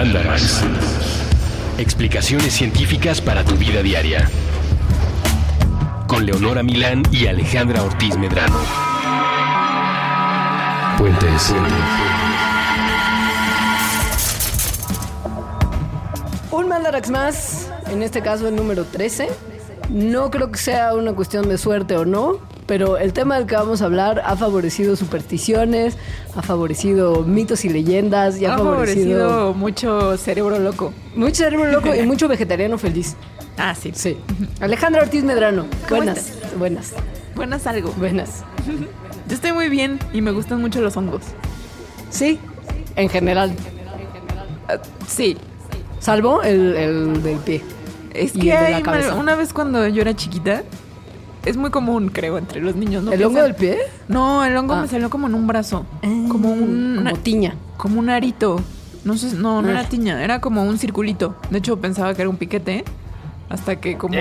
Mandarax. Explicaciones científicas para tu vida diaria. Con Leonora Milán y Alejandra Ortiz Medrano. Puentes. Un Mandarax más, en este caso el número 13. No creo que sea una cuestión de suerte o no, pero el tema del que vamos a hablar ha favorecido supersticiones, ha favorecido mitos y leyendas y ha, Ha favorecido, favorecido mucho cerebro loco. mucho cerebro loco y mucho vegetariano feliz. Ah, sí. Sí. Alejandra Ortiz Medrano. ¿Cómo buenas, estás? buenas, Buenas algo. buenas. Yo estoy muy bien y me gustan mucho los hongos. Sí, en general. Ah, sí. Salvo el, el del pie. Es Y que el de la hay cabeza. una vez cuando yo era chiquita, es muy común, creo, entre los niños. ¿no? ¿El hongo del pie? No, el hongo Ah. me salió como en un brazo. como un. Como tiña. como un arito. No sé, no, no Ah. era tiña, era como un circulito. De hecho, pensaba que era un piquete. Hasta que como.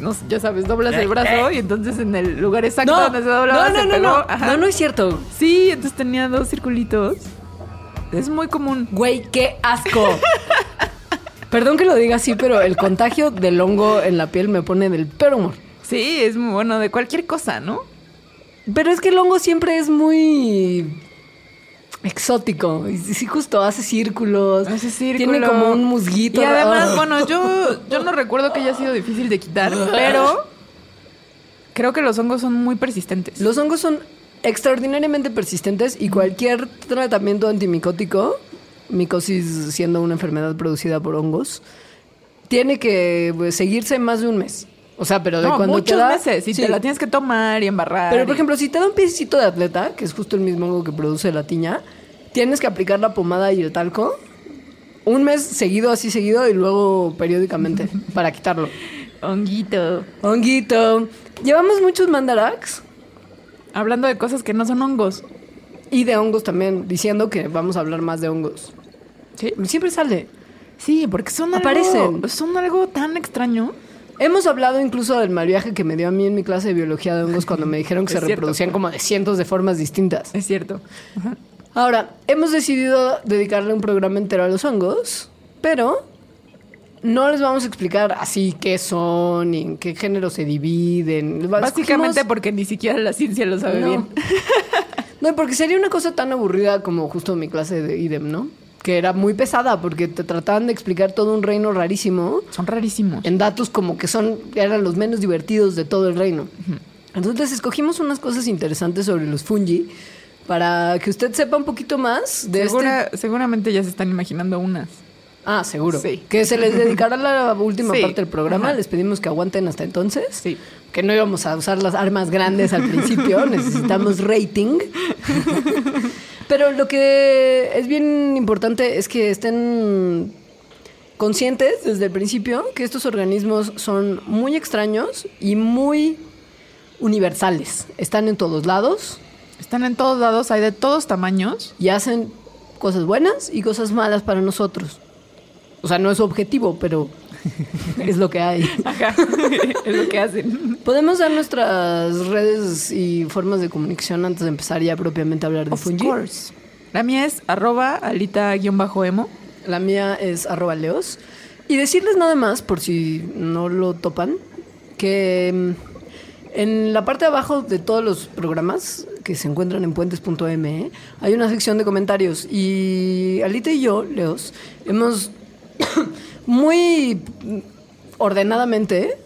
No sé, ya sabes, doblas el brazo y entonces en el lugar exacto No, donde se doblaba no, no, se no, pegó. no. Ajá. No, no es cierto. Sí, entonces tenía dos circulitos. Es muy común. Güey, qué asco. Perdón que lo diga así, pero el contagio del hongo en la piel me pone del peor humor. Sí, es muy bueno de cualquier cosa, ¿no? Pero es que el hongo siempre es muy exótico. Y sí, justo hace círculos. Hace círculo. Tiene como un musguito. Y además, bueno, yo, yo no recuerdo que haya sido difícil de quitar, pero creo que los hongos son muy persistentes. Los hongos son extraordinariamente persistentes y cualquier tratamiento antimicótico, micosis siendo una enfermedad producida por hongos, tiene que pues, seguirse más de un mes. O sea, pero de no, cuando muchos te da, meses. Y Sí. te la tienes que tomar y embarrar. Pero, por y- ejemplo, si te da un piecito de atleta, que es justo el mismo hongo que produce la tiña, tienes que aplicar la pomada y el talco un mes seguido, así seguido, y luego periódicamente para quitarlo. Honguito. Honguito. Llevamos muchos mandarax Hablando de cosas que no son hongos. y de hongos también, diciendo que vamos a hablar más de hongos. Sí. Siempre sale. Sí, porque son algo, Aparecen. son algo tan extraño. Hemos hablado incluso del mal viaje que me dio a mí en mi clase de biología de hongos cuando me dijeron que Es se cierto. reproducían como de cientos de formas distintas. Es cierto. Ajá. Ahora, hemos decidido dedicarle un programa entero a los hongos, pero no les vamos a explicar así qué son y en qué género se dividen. Básicamente porque ni siquiera la ciencia lo sabe No. bien. No, porque sería una cosa tan aburrida como justo mi clase de IDEM, ¿no? Que era muy pesada porque te trataban de explicar todo un reino rarísimo Son rarísimos. en datos como que son eran los menos divertidos de todo el reino. Entonces escogimos unas cosas interesantes sobre los fungi para que usted sepa un poquito más de Segura- este Seguramente ya se están imaginando unas. Ah, seguro. Sí. Que se les dedicará la última Sí. parte del programa. Ajá. Les pedimos que aguanten hasta entonces. Sí. Que no íbamos a usar las armas grandes al principio. Necesitamos rating. Pero lo que es bien importante es que estén conscientes desde el principio que estos organismos son muy extraños y muy universales. Están en todos lados Están en todos lados, hay de todos tamaños. y hacen cosas buenas y cosas malas para nosotros. O sea, no es objetivo, pero es lo que hay. Ajá. es lo que hacen. ¿Podemos dar nuestras redes y formas de comunicación antes de empezar ya propiamente a hablar de Of Fungi? course. La mía es arroba alita-emo. La mía es arroba leos. Y decirles nada más, por si no lo topan, que mm, en la parte de abajo de todos los programas que se encuentran en puentes.me hay una sección de comentarios. Y Alita y yo, Leos, hemos muy ordenadamente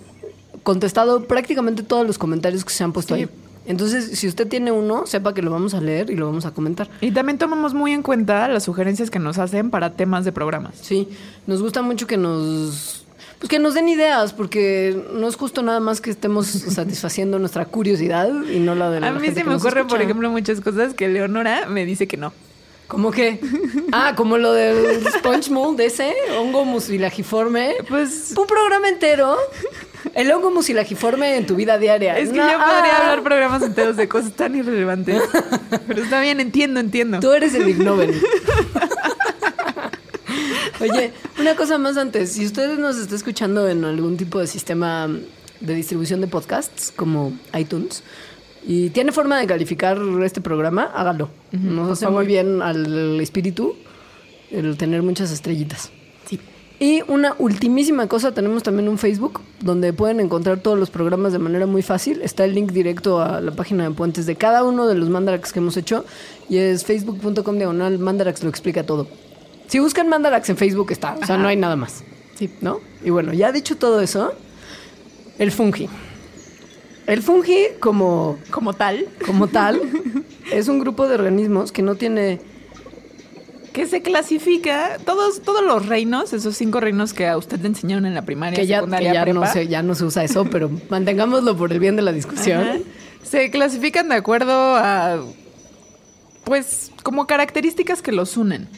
contestado prácticamente todos los comentarios que se han puesto Sí. ahí. Entonces, si usted tiene uno, sepa que lo vamos a leer y lo vamos a comentar. Y también tomamos muy en cuenta las sugerencias que nos hacen para temas de programas. Sí, nos gusta mucho que nos pues que nos den ideas, porque no es justo nada más que estemos satisfaciendo nuestra curiosidad y no la de la A mí gente se que me ocurren, por ejemplo, muchas cosas que Leonora me dice que no. ¿Cómo que? Ah, como lo del sponge mold ese, hongo mucilagiforme. Pues Un programa entero. El hongo mucilagiforme en tu vida diaria. es que No, yo podría ah, hablar programas enteros de cosas tan irrelevantes. Pero está bien, entiendo, entiendo. Tú eres el Ig Nobel. Oye, una cosa más antes. Si usted nos está escuchando en algún tipo de sistema de distribución de podcasts, como iTunes, y tiene forma de calificar este programa, hágalo. Nos hace muy bien al espíritu el tener muchas estrellitas. Sí. Y una ultimísima cosa, tenemos también un Facebook donde pueden encontrar todos los programas de manera muy fácil. Está el link directo a la página de Puentes de cada uno de los Mandarax que hemos hecho y es facebook.com diagonal Mandarax lo explica todo. Si buscan Mandarax en Facebook está, o sea, no hay nada más. Sí. ¿No? Y bueno, ya dicho todo eso, el fungi. El fungi como, Como tal, como tal es un grupo de organismos que no tiene que se clasifica, todos, todos los reinos, esos cinco reinos que a usted le enseñaron en la primaria, que ya, que secundaria, ya no se, ya no se usa eso, pero mantengámoslo por el bien de la discusión. Ajá. Se clasifican de acuerdo a, pues, como características que los unen.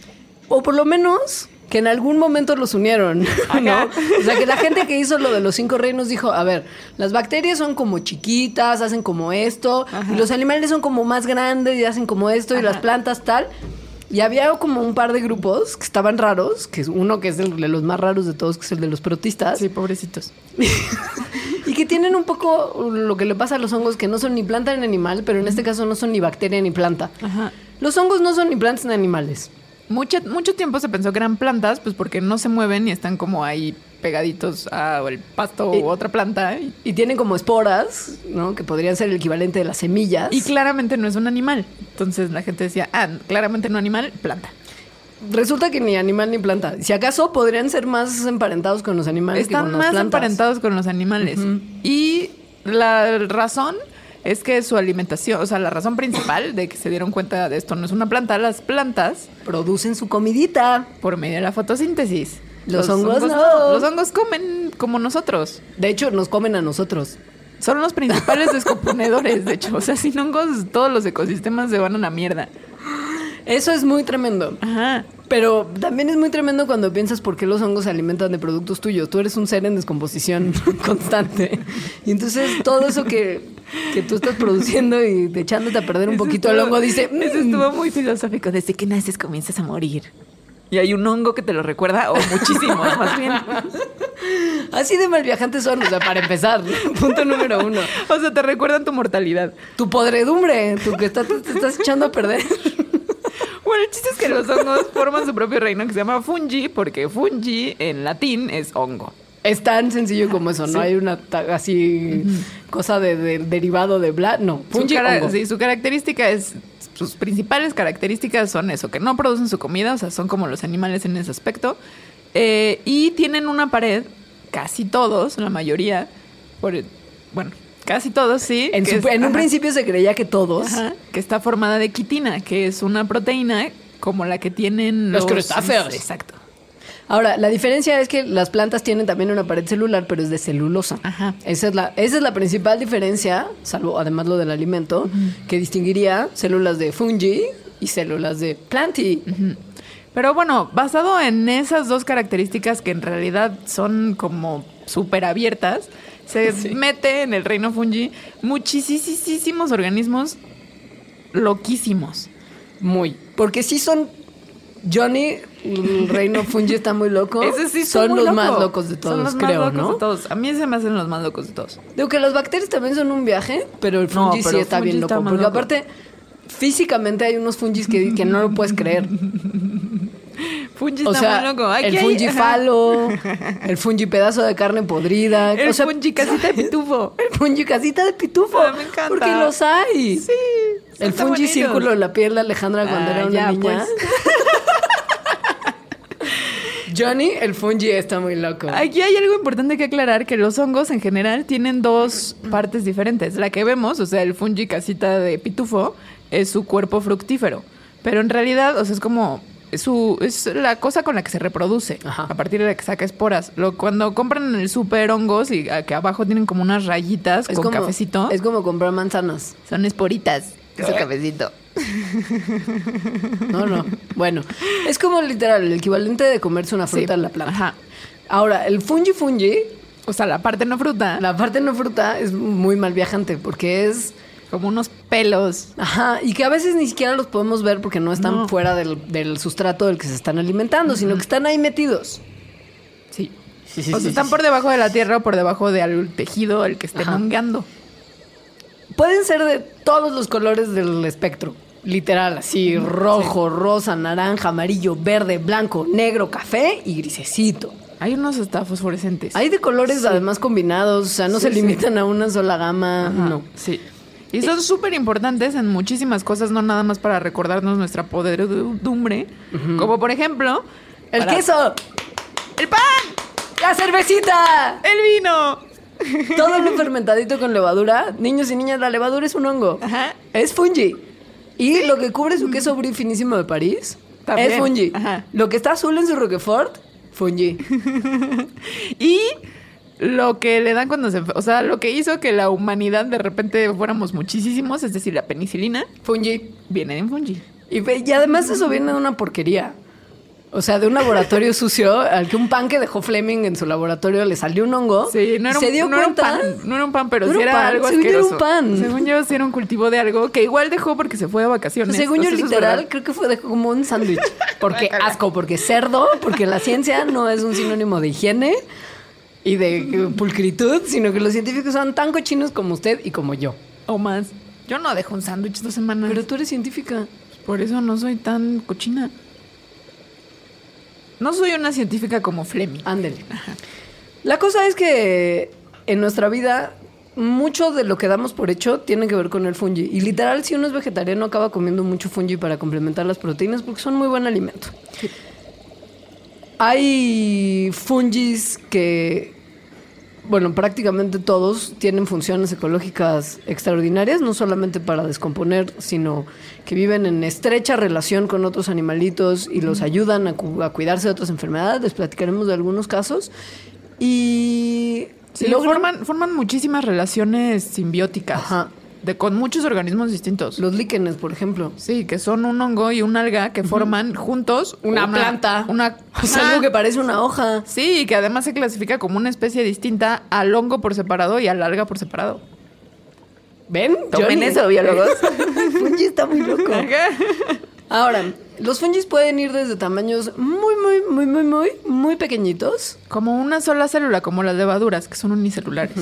O por lo menos que en algún momento los unieron, ¿no? O sea, que la gente que hizo lo de los cinco reinos dijo, a ver, las bacterias son como chiquitas, hacen como esto, Ajá. y los animales son como más grandes y hacen como esto, y las plantas tal. Y había como un par de grupos que estaban raros, que es uno que es el de los más raros de todos, que es el de los protistas, Sí, pobrecitos. y que tienen un poco lo que le pasa a los hongos, que no son ni planta ni animal, pero en este caso no son ni bacteria ni planta. Ajá. Los hongos no son ni plantas ni animales. Mucho, mucho tiempo se pensó que eran plantas, pues porque no se mueven y están como ahí pegaditos al pasto Y- u otra planta. Y, Y tienen como esporas, ¿no? Que podrían ser el equivalente de las semillas. y claramente no es un animal. Entonces la gente decía, ah, claramente no animal, planta. Resulta que ni animal ni planta. Si acaso podrían ser más emparentados con los animales que Están con las más plantas. emparentados con los animales. Y la razón es que su alimentación, o sea, la razón principal de que se dieron cuenta de esto no es una planta, las plantas, Producen su comidita. por medio de la fotosíntesis. Los hongos no. Los hongos comen como nosotros. De hecho, nos comen a nosotros. Son los principales descomponedores, de hecho. O sea, sin hongos todos los ecosistemas se van a la mierda. Eso es muy tremendo. Ajá. Pero también es muy tremendo cuando piensas por qué los hongos se alimentan de productos tuyos. Tú eres un ser en descomposición constante. Y entonces todo eso que, que tú estás produciendo y echándote a perder un Eso poquito el estuvo- hongo dice... Eso "Mm". estuvo muy filosófico. Desde que naces comienzas a morir. Y hay un hongo que te lo recuerda, o muchísimos más bien. Así de mal viajantes son, o sea, para empezar. Punto número uno. O sea, te recuerdan tu mortalidad. Tu podredumbre, tú que estás- te estás echando a perder. Bueno, el chiste es que los hongos forman su propio reino que se llama fungi, porque fungi en latín es hongo. Es tan sencillo como eso, no Sí. hay una así cosa de, de- derivado de bla, no. Su, cara- sí, su característica es. Sus principales características son eso, que no producen su comida, o sea, son como los animales en ese aspecto. Eh, y tienen una pared, casi todos, la mayoría, por, bueno, casi todos, sí. En, su- es- en un ajá, principio se creía que todos. ajá, que está formada de quitina, que es una proteína como la que tienen Los crustáceos. Exacto. Ahora, la diferencia es que las plantas tienen también una pared celular, pero es de celulosa. Ajá. Esa es la, esa es la principal diferencia, salvo además lo del alimento, que distinguiría células de fungi y células de planti. Pero bueno, basado en esas dos características que en realidad son como súper abiertas, se mete en el reino fungi muchísimos organismos loquísimos. Muy. Porque sí son. Johnny, el reino fungi está muy loco. Ese sí son muy los loco. más locos de Son todos, los más creo, locos ¿no? de todos. A mí se me hacen los más locos de todos. Digo que las bacterias también son un viaje, pero el No, fungi sí está fungi bien está loco. más Porque loco. aparte, físicamente hay unos fungis que, que no lo puedes creer. Fungi O está sea, muy loco. Aquí el fungi falo, el fungi pedazo de carne podrida. El o sea, fungi casita de pitufo. el fungi casita de pitufo. Ah, me encanta. Porque los hay. Sí. el fungi bonitos. círculo en la piel de Alejandra cuando Ah, era una ya, niña. pues. Johnny, el fungi está muy loco. Aquí hay algo importante que aclarar, que los hongos en general tienen dos partes diferentes. La que vemos, o sea, el fungi casita de pitufo, es su cuerpo fructífero. Pero en realidad, o sea, es como... Su, es la cosa con la que se reproduce, Ajá. a partir de la que saca esporas. Lo, cuando compran en el super hongos y a- que abajo tienen como unas rayitas es con como, cafecito, Es como comprar manzanas. son esporitas. Ese cafecito. No, no. Bueno, es como literal el equivalente de comerse una fruta Sí. en la planta. Ajá. Ahora, el fungi fungi, O sea, la parte no fruta, la parte no fruta, es muy mal viajante porque es. como unos pelos. Ajá, y que a veces ni siquiera los podemos ver porque no están No. fuera del, del sustrato del que se están alimentando, sino que están ahí metidos. Sí. Sí, sí, o sea, están por debajo de la tierra o por debajo del tejido el que esté Ajá. mongueando. Pueden ser de todos los colores del espectro. Literal, así, rojo, rosa, naranja, amarillo, verde, blanco, negro, café y grisecito. Hay unos hasta fosforescentes. Hay de colores además combinados, o sea, no Sí, se limitan a una sola gama, Ajá, no. Sí. Y son súper importantes en muchísimas cosas, no nada más para recordarnos nuestra podredumbre. Como por ejemplo, El para- queso, ¡El pan! la cervecita, ¡El vino! todo lo fermentadito con levadura. Niños y niñas, la levadura es un hongo. Ajá. Es fungi. Y lo que cubre su queso brie finísimo de París También. es fungi. Ajá. Lo que está azul en su Roquefort, fungi. Y lo que le dan cuando se... O sea, lo que hizo que la humanidad de repente fuéramos muchísimos, es decir, la penicilina, Fungi. viene en fungi. Y además eso viene de una porquería. O sea, de un laboratorio sucio al que un pan que dejó Fleming en su laboratorio le salió un hongo. Sí, no era, se un, dio no era un pan, no era un pan, pero No sí era pan, algo según yo era un pan. Según yo, sí era un cultivo de algo que igual dejó porque se fue de vacaciones. Según yo, literal, creo que fue de como un sándwich. Porque asco, porque cerdo, porque la ciencia no es un sinónimo de higiene y de pulcritud, sino que los científicos son tan cochinos como usted y como yo. O más. Yo no dejo un sándwich dos semanas. Pero tú eres científica. Por eso no soy tan cochina. No soy una científica como Fleming. Ándele. La cosa es que en nuestra vida mucho de lo que damos por hecho tiene que ver con el fungi. Y literal, si uno es vegetariano, acaba comiendo mucho fungi para complementar las proteínas porque son muy buen alimento. Hay fungis que, bueno, prácticamente todos tienen funciones ecológicas extraordinarias, no solamente para descomponer, sino que viven en estrecha relación con otros animalitos y los ayudan a, cu- a cuidarse de otras enfermedades. Les platicaremos de algunos casos. Y Sí, logran- forman, forman muchísimas relaciones simbióticas. Ajá. De, con muchos organismos distintos. los líquenes, por ejemplo. Sí, que son un hongo y un alga que forman juntos Una, planta. Una, O sea, algo que parece una hoja. Sí, y que además se clasifica como una especie distinta al hongo por separado y al alga por separado. ¿Ven? Tomen Johnny? eso, biólogos. Fungi está muy loco. Ahora, los fungis pueden ir desde tamaños muy, muy, muy, muy, muy, muy pequeñitos. como una sola célula, como las levaduras, que son unicelulares.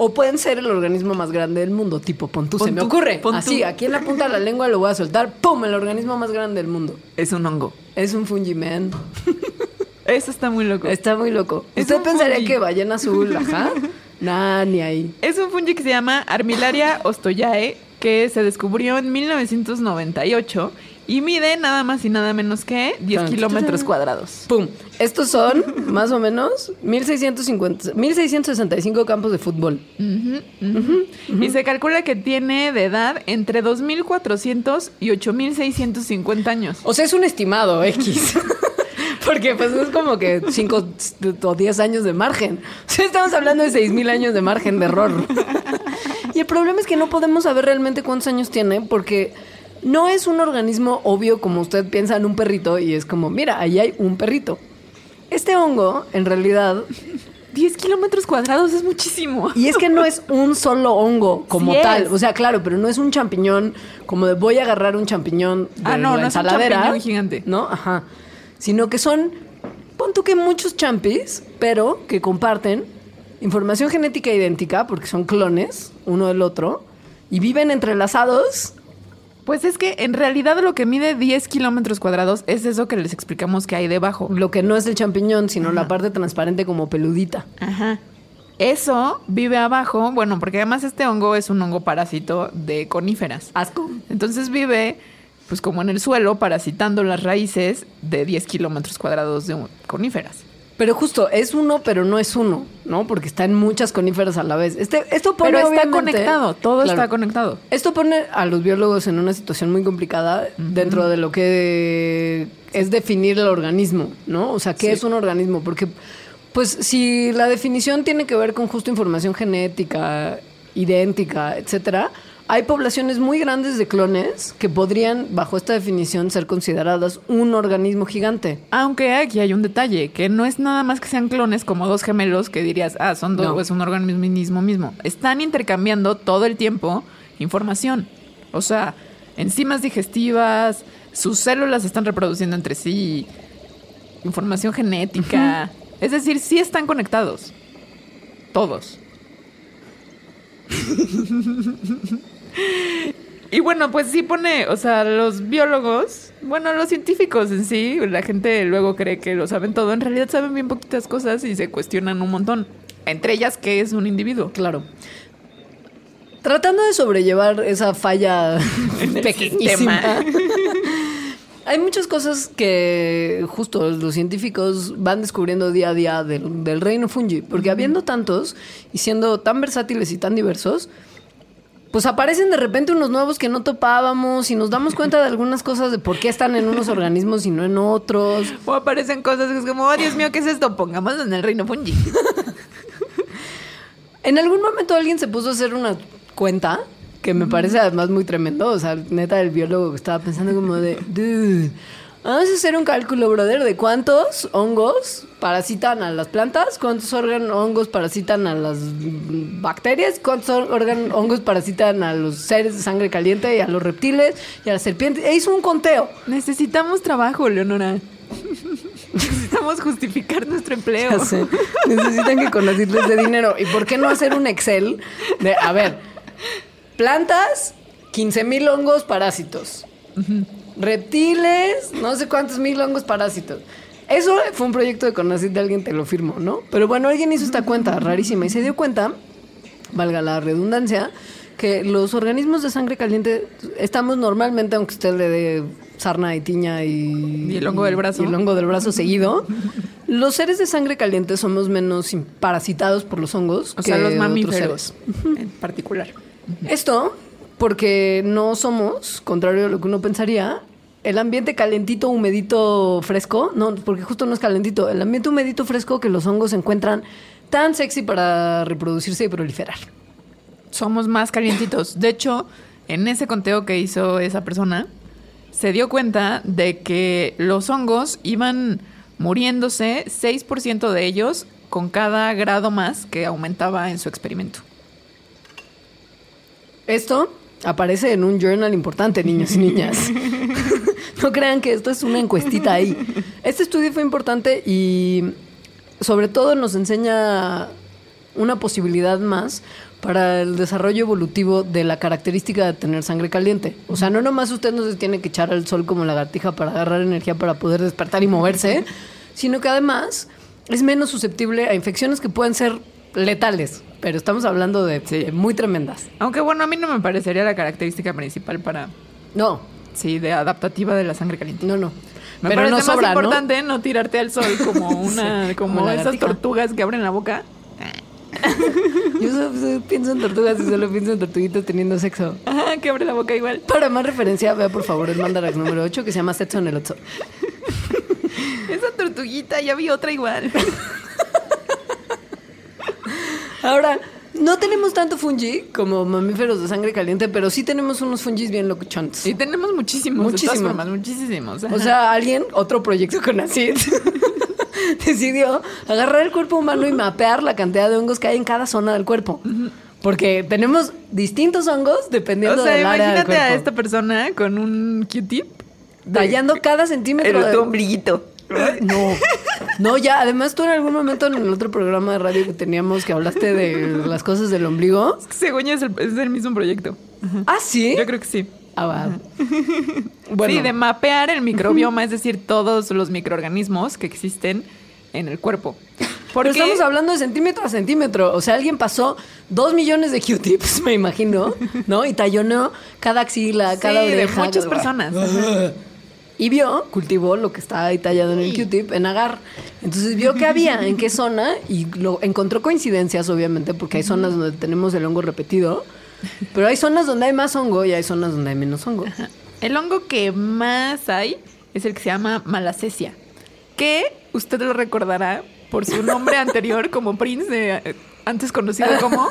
O pueden ser el organismo más grande del mundo, tipo Pontú. Se Pon me ocurre. pon. Así, aquí en la punta de la lengua lo voy a soltar. ¡Pum! El organismo más grande del mundo. Es un hongo. Es un fungi man. Eso está muy loco. Está muy loco. Es ¿Usted pensaría fungi. que ballena azul, ajá? Nah, ni ahí. Es un fungi que se llama Armillaria ostoyae, que se descubrió en 1998 y mide nada más y nada menos que 10 Tan, kilómetros cuadrados. ¡Pum! Estos son, más o menos, 1650, 1665 campos de fútbol. Ujú, ujú. Y se calcula que tiene de edad entre 2.400 y 8.650 años. O sea, es un estimado X. Porque pues es como que 5 o 10 años de margen. O sea, estamos hablando de 6.000 años de margen de error. Y el problema es que no podemos saber realmente cuántos años tiene porque no es un organismo obvio como usted piensa en un perrito y es como, mira, ahí hay un perrito. Este hongo, en realidad, 10 kilómetros cuadrados es muchísimo. y es que no es un solo hongo como Sí tal. es. O sea, claro, pero no es un champiñón como de voy a agarrar un champiñón de Ah, no, la no es un ensaladera. champiñón gigante. No, ajá. Sino que son, pon tú que muchos champis, pero que comparten información genética idéntica porque son clones uno del otro y viven entrelazados. Pues es que en realidad lo que mide 10 kilómetros cuadrados es eso que les explicamos que hay debajo. Lo que no es el champiñón, sino la parte transparente como peludita. Ajá. Eso vive abajo, bueno, porque además este hongo es un hongo parásito de coníferas. Asco. Entonces vive, pues como en el suelo, parasitando las raíces de 10 kilómetros cuadrados de coníferas. Pero justo, es uno, pero no es uno, ¿no? Porque está en muchas coníferas a la vez. Este, esto pone Pero está conectado, todo Claro. está conectado. Esto pone a los biólogos en una situación muy complicada dentro de lo que es definir el organismo, ¿no? O sea, ¿qué Sí. es un organismo? Porque, pues, si la definición tiene que ver con justo información genética, idéntica, etcétera, hay poblaciones muy grandes de clones que podrían, bajo esta definición, ser consideradas un organismo gigante. Aunque aquí hay un detalle, que no es nada más que sean clones como dos gemelos que dirías, ah, son dos, No. es un organismo mismo. Están intercambiando todo el tiempo información. O sea, enzimas digestivas, sus células están reproduciendo entre sí, información genética. Es decir, sí están conectados. Todos. Y bueno, pues sí pone, o sea, los biólogos, bueno, los científicos en sí, la gente luego cree que lo saben todo, en realidad saben bien poquitas cosas y se cuestionan un montón. Entre ellas, ¿qué es un individuo? Claro. Tratando de sobrellevar esa falla pequeñísima. Hay muchas cosas que justo los científicos van descubriendo día a día del, del reino fungi, porque habiendo tantos y siendo tan versátiles y tan diversos, pues aparecen de repente unos nuevos que no topábamos y nos damos cuenta de algunas cosas de por qué están en unos organismos y no en otros. O aparecen cosas que es como, oh Dios mío, ¿qué es esto? Pongámoslo en el reino fungi. En algún momento alguien se puso a hacer una cuenta que me parece además muy tremendo. O sea, neta, el biólogo que estaba pensando como de, dude, vamos a hacer un cálculo, brother, de cuántos hongos parasitan a las plantas, cuántos órganos hongos parasitan a las bacterias, cuántos órganos hongos parasitan a los seres de sangre caliente y a los reptiles y a las serpientes. E hizo un conteo. Necesitamos trabajo, Leonora. Necesitamos justificar nuestro empleo. Necesitan que conocirles de dinero. ¿Y por qué no hacer un Excel de, a ver, plantas, 15 mil hongos parásitos. Reptiles, no sé cuántos mil hongos parásitos. Eso fue un proyecto de Conacit de alguien, te lo firmo, ¿no? Pero bueno, alguien hizo esta cuenta rarísima y se dio cuenta, valga la redundancia, que los organismos de sangre caliente estamos normalmente, aunque usted le dé sarna y tiña y, Y el hongo del brazo. y el hongo del brazo seguido, los seres de sangre caliente somos menos parasitados por los hongos O que sea, los mamíferos en particular. Esto porque no somos, contrario a lo que uno pensaría, el ambiente calentito, humedito, fresco, no, porque justo no es calentito, el ambiente humedito, fresco que los hongos encuentran tan sexy para reproducirse y proliferar. Somos más calientitos. De hecho, en ese conteo que hizo esa persona, se dio cuenta de que los hongos iban muriéndose 6% de ellos con cada grado más que aumentaba en su experimento. Esto aparece en un journal importante, niños y niñas. no crean que esto es una encuestita ahí. Este estudio fue importante y sobre todo nos enseña una posibilidad más para el desarrollo evolutivo de la característica de tener sangre caliente. O sea, no nomás usted no se tiene que echar al sol como lagartija para agarrar energía para poder despertar y moverse, sino que además es menos susceptible a infecciones que pueden ser letales, pero estamos hablando de, de muy tremendas. Aunque bueno, a mí no me parecería la característica principal para, No, sí, de adaptativa de la sangre caliente. no, no. Me pero parece no más importante ¿no? tirarte al sol como una, Sí, como, como esas tortugas que abren la boca. Yo solo- solo pienso en tortugas y solo pienso en tortuguitas teniendo sexo. Ajá, que abre la boca igual. Para más referencia, vea por favor el Mandarax número 8 que se llama Sexo en el Otso. Esa tortuguita, ya vi otra igual. Ahora, no tenemos tanto fungi como mamíferos de sangre caliente, pero sí tenemos unos fungis bien locuchones. Y tenemos muchísimos. Muchísimos. De todas formas, muchísimos. O sea, alguien, otro proyecto con ACID, decidió agarrar el cuerpo humano y mapear la cantidad de hongos que hay en cada zona del cuerpo. Porque tenemos distintos hongos dependiendo O sea, del área del imagínate a esta persona con un Q-tip. Tallando cada centímetro de... ombliguito. No, no, ya. Además, tú en algún momento en el otro programa de radio que teníamos que hablaste de las cosas del ombligo. Según yo es el, es el mismo proyecto. Ah, sí. Yo creo que sí. Ah, va. Bueno, Sí, de mapear el microbioma, es decir, todos los microorganismos que existen en el cuerpo. pero Porque estamos hablando de centímetro a centímetro. O sea, alguien pasó dos millones de Q-tips, me imagino, ¿no? Y talloneó cada axila, sí, cada de oreja. muchas cada- personas. Y vio, cultivó lo que está ahí tallado en el Q-tip, en agar. Entonces vio qué había, en qué zona, y lo encontró coincidencias, obviamente, porque hay zonas donde tenemos el hongo repetido. Pero hay zonas donde hay más hongo y hay zonas donde hay menos hongo. El hongo que más hay es el que se llama malacesia, que usted lo recordará por su nombre anterior como Prince, de- antes conocido como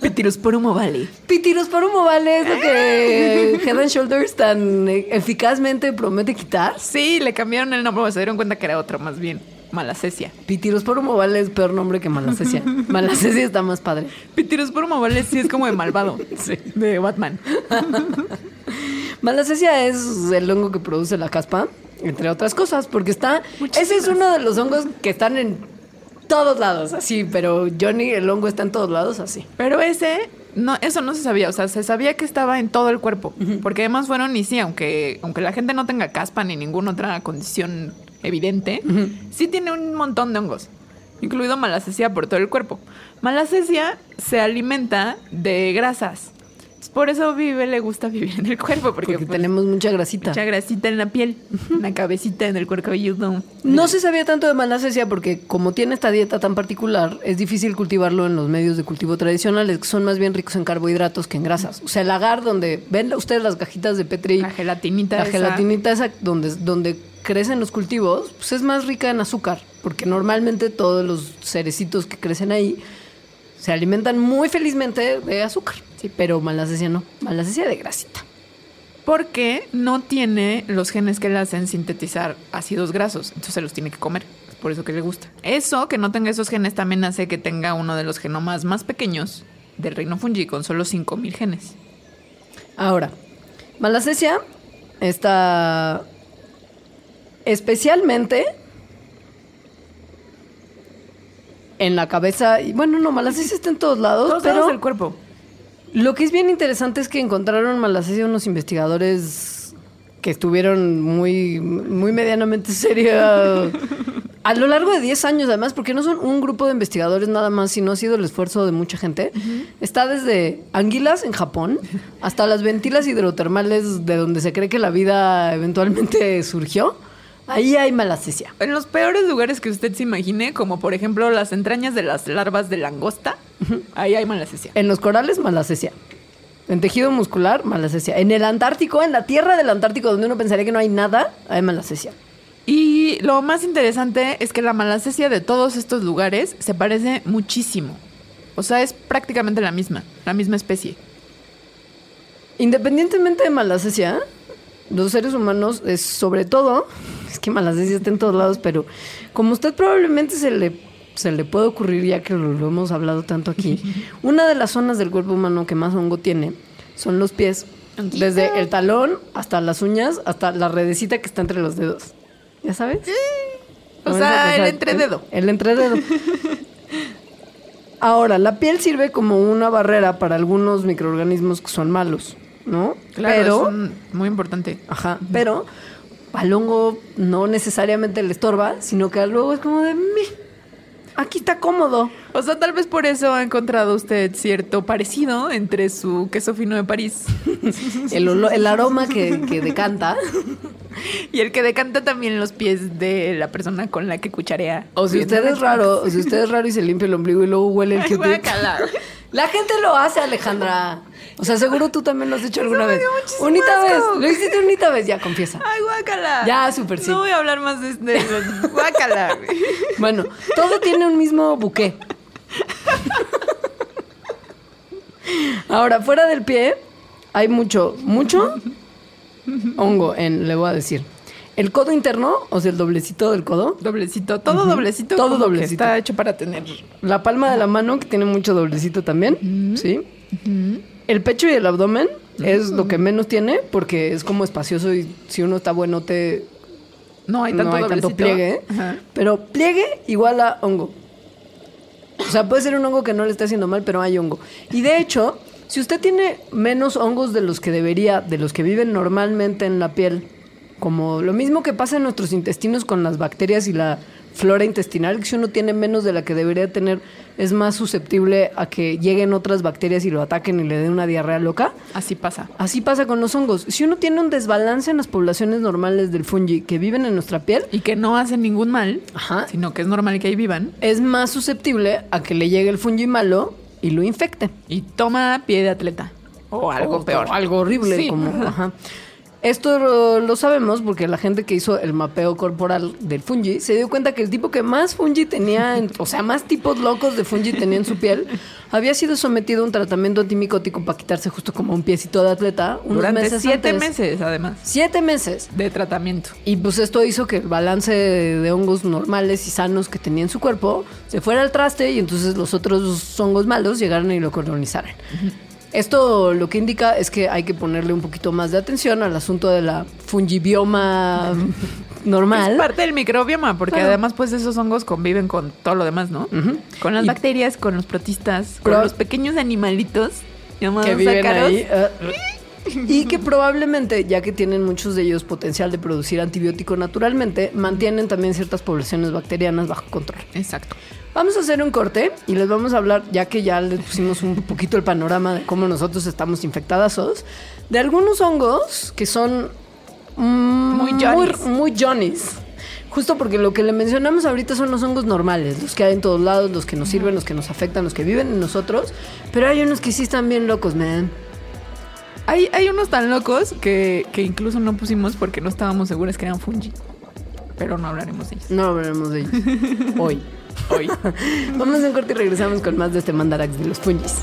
Pityrosporum ovale. Pitirosporum ovale es lo que Head and Shoulders tan eficazmente promete quitar. Sí, le cambiaron el nombre, se dieron cuenta que era otro, más bien, malacesia. Pitirosporum ovale es peor nombre que Malacesia. Malacesia está más padre. Pityrosporum ovale sí es como de malvado, de Batman. Malacesia es el hongo que produce la caspa, entre otras cosas, porque está... Ese es uno de los hongos que están en todos lados, así, pero Johnny, el hongo está en todos lados, así. Pero ese No, eso no se sabía, o sea, se sabía que estaba en todo el cuerpo, porque además fueron y sí, aunque aunque la gente no tenga caspa ni ninguna otra condición evidente, sí tiene un montón de hongos, incluido malacesia por todo el cuerpo. Malacesia se alimenta de grasas. Por eso vive, le gusta vivir en el cuerpo, porque, Porque pues, tenemos mucha grasita. mucha grasita en la piel, una cabecita en el cuerpo cabelludo. No se sabía tanto de malacesia porque como tiene esta dieta tan particular, es difícil cultivarlo en los medios de cultivo tradicionales, que son más bien ricos en carbohidratos que en grasas. O sea, el agar donde ven ustedes las cajitas de Petri, La gelatinita. la esa. gelatinita esa donde, donde crecen los cultivos, pues es más rica en azúcar, porque normalmente todos los cerecitos que crecen ahí se alimentan muy felizmente de azúcar. Sí, pero malacesia no, malacesia de grasita. Porque no tiene los genes que le hacen sintetizar ácidos grasos. Entonces se los tiene que comer. Es por eso que le gusta. Eso, que no tenga esos genes, también hace que tenga uno de los genomas más pequeños del reino fungi con solo 5000 genes. Ahora, malacesia está especialmente en la cabeza. Y bueno, no, malacesia está en todos lados, Todos pero lados del cuerpo. lo que es bien interesante es que encontraron malacesia unos investigadores que estuvieron muy, muy medianamente serios a lo largo de 10 años, además, porque no son un grupo de investigadores nada más, sino ha sido el esfuerzo de mucha gente. Está desde anguilas en Japón hasta las ventilas hidrotermales de donde se cree que la vida eventualmente surgió. Ahí hay malacesia. En los peores lugares que usted se imagine, como por ejemplo las entrañas de las larvas de langosta, ahí hay malacesia. En los corales, malacesia. En tejido muscular, malacesia. En el Antártico, en la tierra del Antártico, donde uno pensaría que no hay nada, hay malacesia. Y lo más interesante es que la malacesia de todos estos lugares se parece muchísimo. O sea, es prácticamente la misma, la misma especie. Independientemente de malacesia, los seres humanos, es sobre todo, es que malacesia está en todos lados, pero como usted probablemente se le, se le puede ocurrir, ya que lo, lo hemos hablado tanto aquí, una de las zonas del cuerpo humano que más hongo tiene son los pies. Desde el talón hasta las uñas, hasta la redecita que está entre los dedos. ¿Ya sabes? O sea, el entrededo. El, el entrededo. Ahora, la piel sirve como una barrera para algunos microorganismos que son malos, ¿no? Claro, pero, es un- muy importante. ajá, pero al hongo no necesariamente le estorba, sino que luego es como de, "Mi, aquí está cómodo. O sea, tal vez por eso ha encontrado usted cierto parecido entre su queso fino de París El, el aroma que, que decanta. y el que decanta también los pies de la persona con la que cucharea. O si usted es raro, o si usted es raro y se limpia el ombligo y luego huele el Ay. La gente lo hace, Alejandra. O sea, seguro tú también lo has hecho alguna vez. Unita vez. Lo hiciste unita vez, ya, confiesa. Ay, guácala. Ya, súper sí. No voy a hablar más de, de guácala. Bueno, todo tiene un mismo buqué. Ahora, fuera del pie, hay mucho, mucho hongo en, le voy a decir. El codo interno, o sea, el doblecito del codo. Doblecito, todo doblecito. Todo como que doblecito. está hecho para tener. La palma de la mano, que tiene mucho doblecito también. Sí. El pecho y el abdomen es lo que menos tiene, porque es como espacioso y si uno está bueno, te No hay tanto no hay tanto doblecito. pliegue. Ajá. Pero pliegue igual a hongo. O sea, puede ser un hongo que no le está haciendo mal, pero hay hongo. Y de hecho, si usted tiene menos hongos de los que debería, de los que viven normalmente en la piel, como lo mismo que pasa en nuestros intestinos con las bacterias y la flora intestinal, que si uno tiene menos de la que debería tener, es más susceptible a que lleguen otras bacterias y lo ataquen y le den una diarrea loca. Así pasa. Así pasa con los hongos. Si uno tiene un desbalance en las poblaciones normales del fungi que viven en nuestra piel, Y que no hacen ningún mal, Ajá. sino que es normal que ahí vivan. es más susceptible a que le llegue el fungi malo y lo infecte. Y toma pie de atleta. O algo O- peor. o algo horrible. Sí. Como, ajá. Esto lo, lo sabemos porque la gente que hizo el mapeo corporal del fungi se dio cuenta que el tipo que más fungi tenía, en- o sea, más tipos locos de fungi tenía en su piel, había sido sometido a un tratamiento antimicótico para quitarse justo como un piecito de atleta unos Durante meses siete antes. meses, además, Siete meses. de tratamiento. Y pues esto hizo que el balance de, hongos normales y sanos que tenía en su cuerpo se fuera al traste y entonces los otros hongos malos llegaran y lo colonizaran. Esto lo que indica es que hay que ponerle un poquito más de atención al asunto de la fungibioma normal. Es parte del microbioma, porque Claro. además, pues esos hongos conviven con todo lo demás, ¿no? Con las Y- bacterias, con los protistas, con los pequeños animalitos llamados que viven ácaros. ahí. ah, y que probablemente, ya que tienen muchos de ellos potencial de producir antibiótico naturalmente, mantienen también ciertas poblaciones bacterianas bajo control. Exacto. Vamos a hacer un corte y les vamos a hablar, ya que ya les pusimos un poquito el panorama de cómo nosotros estamos infectadas, de algunos hongos que son mm, Muy Johnnies. Muy, muy Johnnies. Justo porque lo que le mencionamos ahorita son los hongos normales, los que hay en todos lados, los que nos sirven, los que nos afectan, los que viven en nosotros. Pero hay unos que sí están bien locos, man. Hay, hay unos tan locos que, que incluso no pusimos porque no estábamos seguros que eran fungi. Pero no hablaremos de ellos. No hablaremos de ellos hoy. Hoy. Vamos a un corte y regresamos con más de este mandarax de los fungis.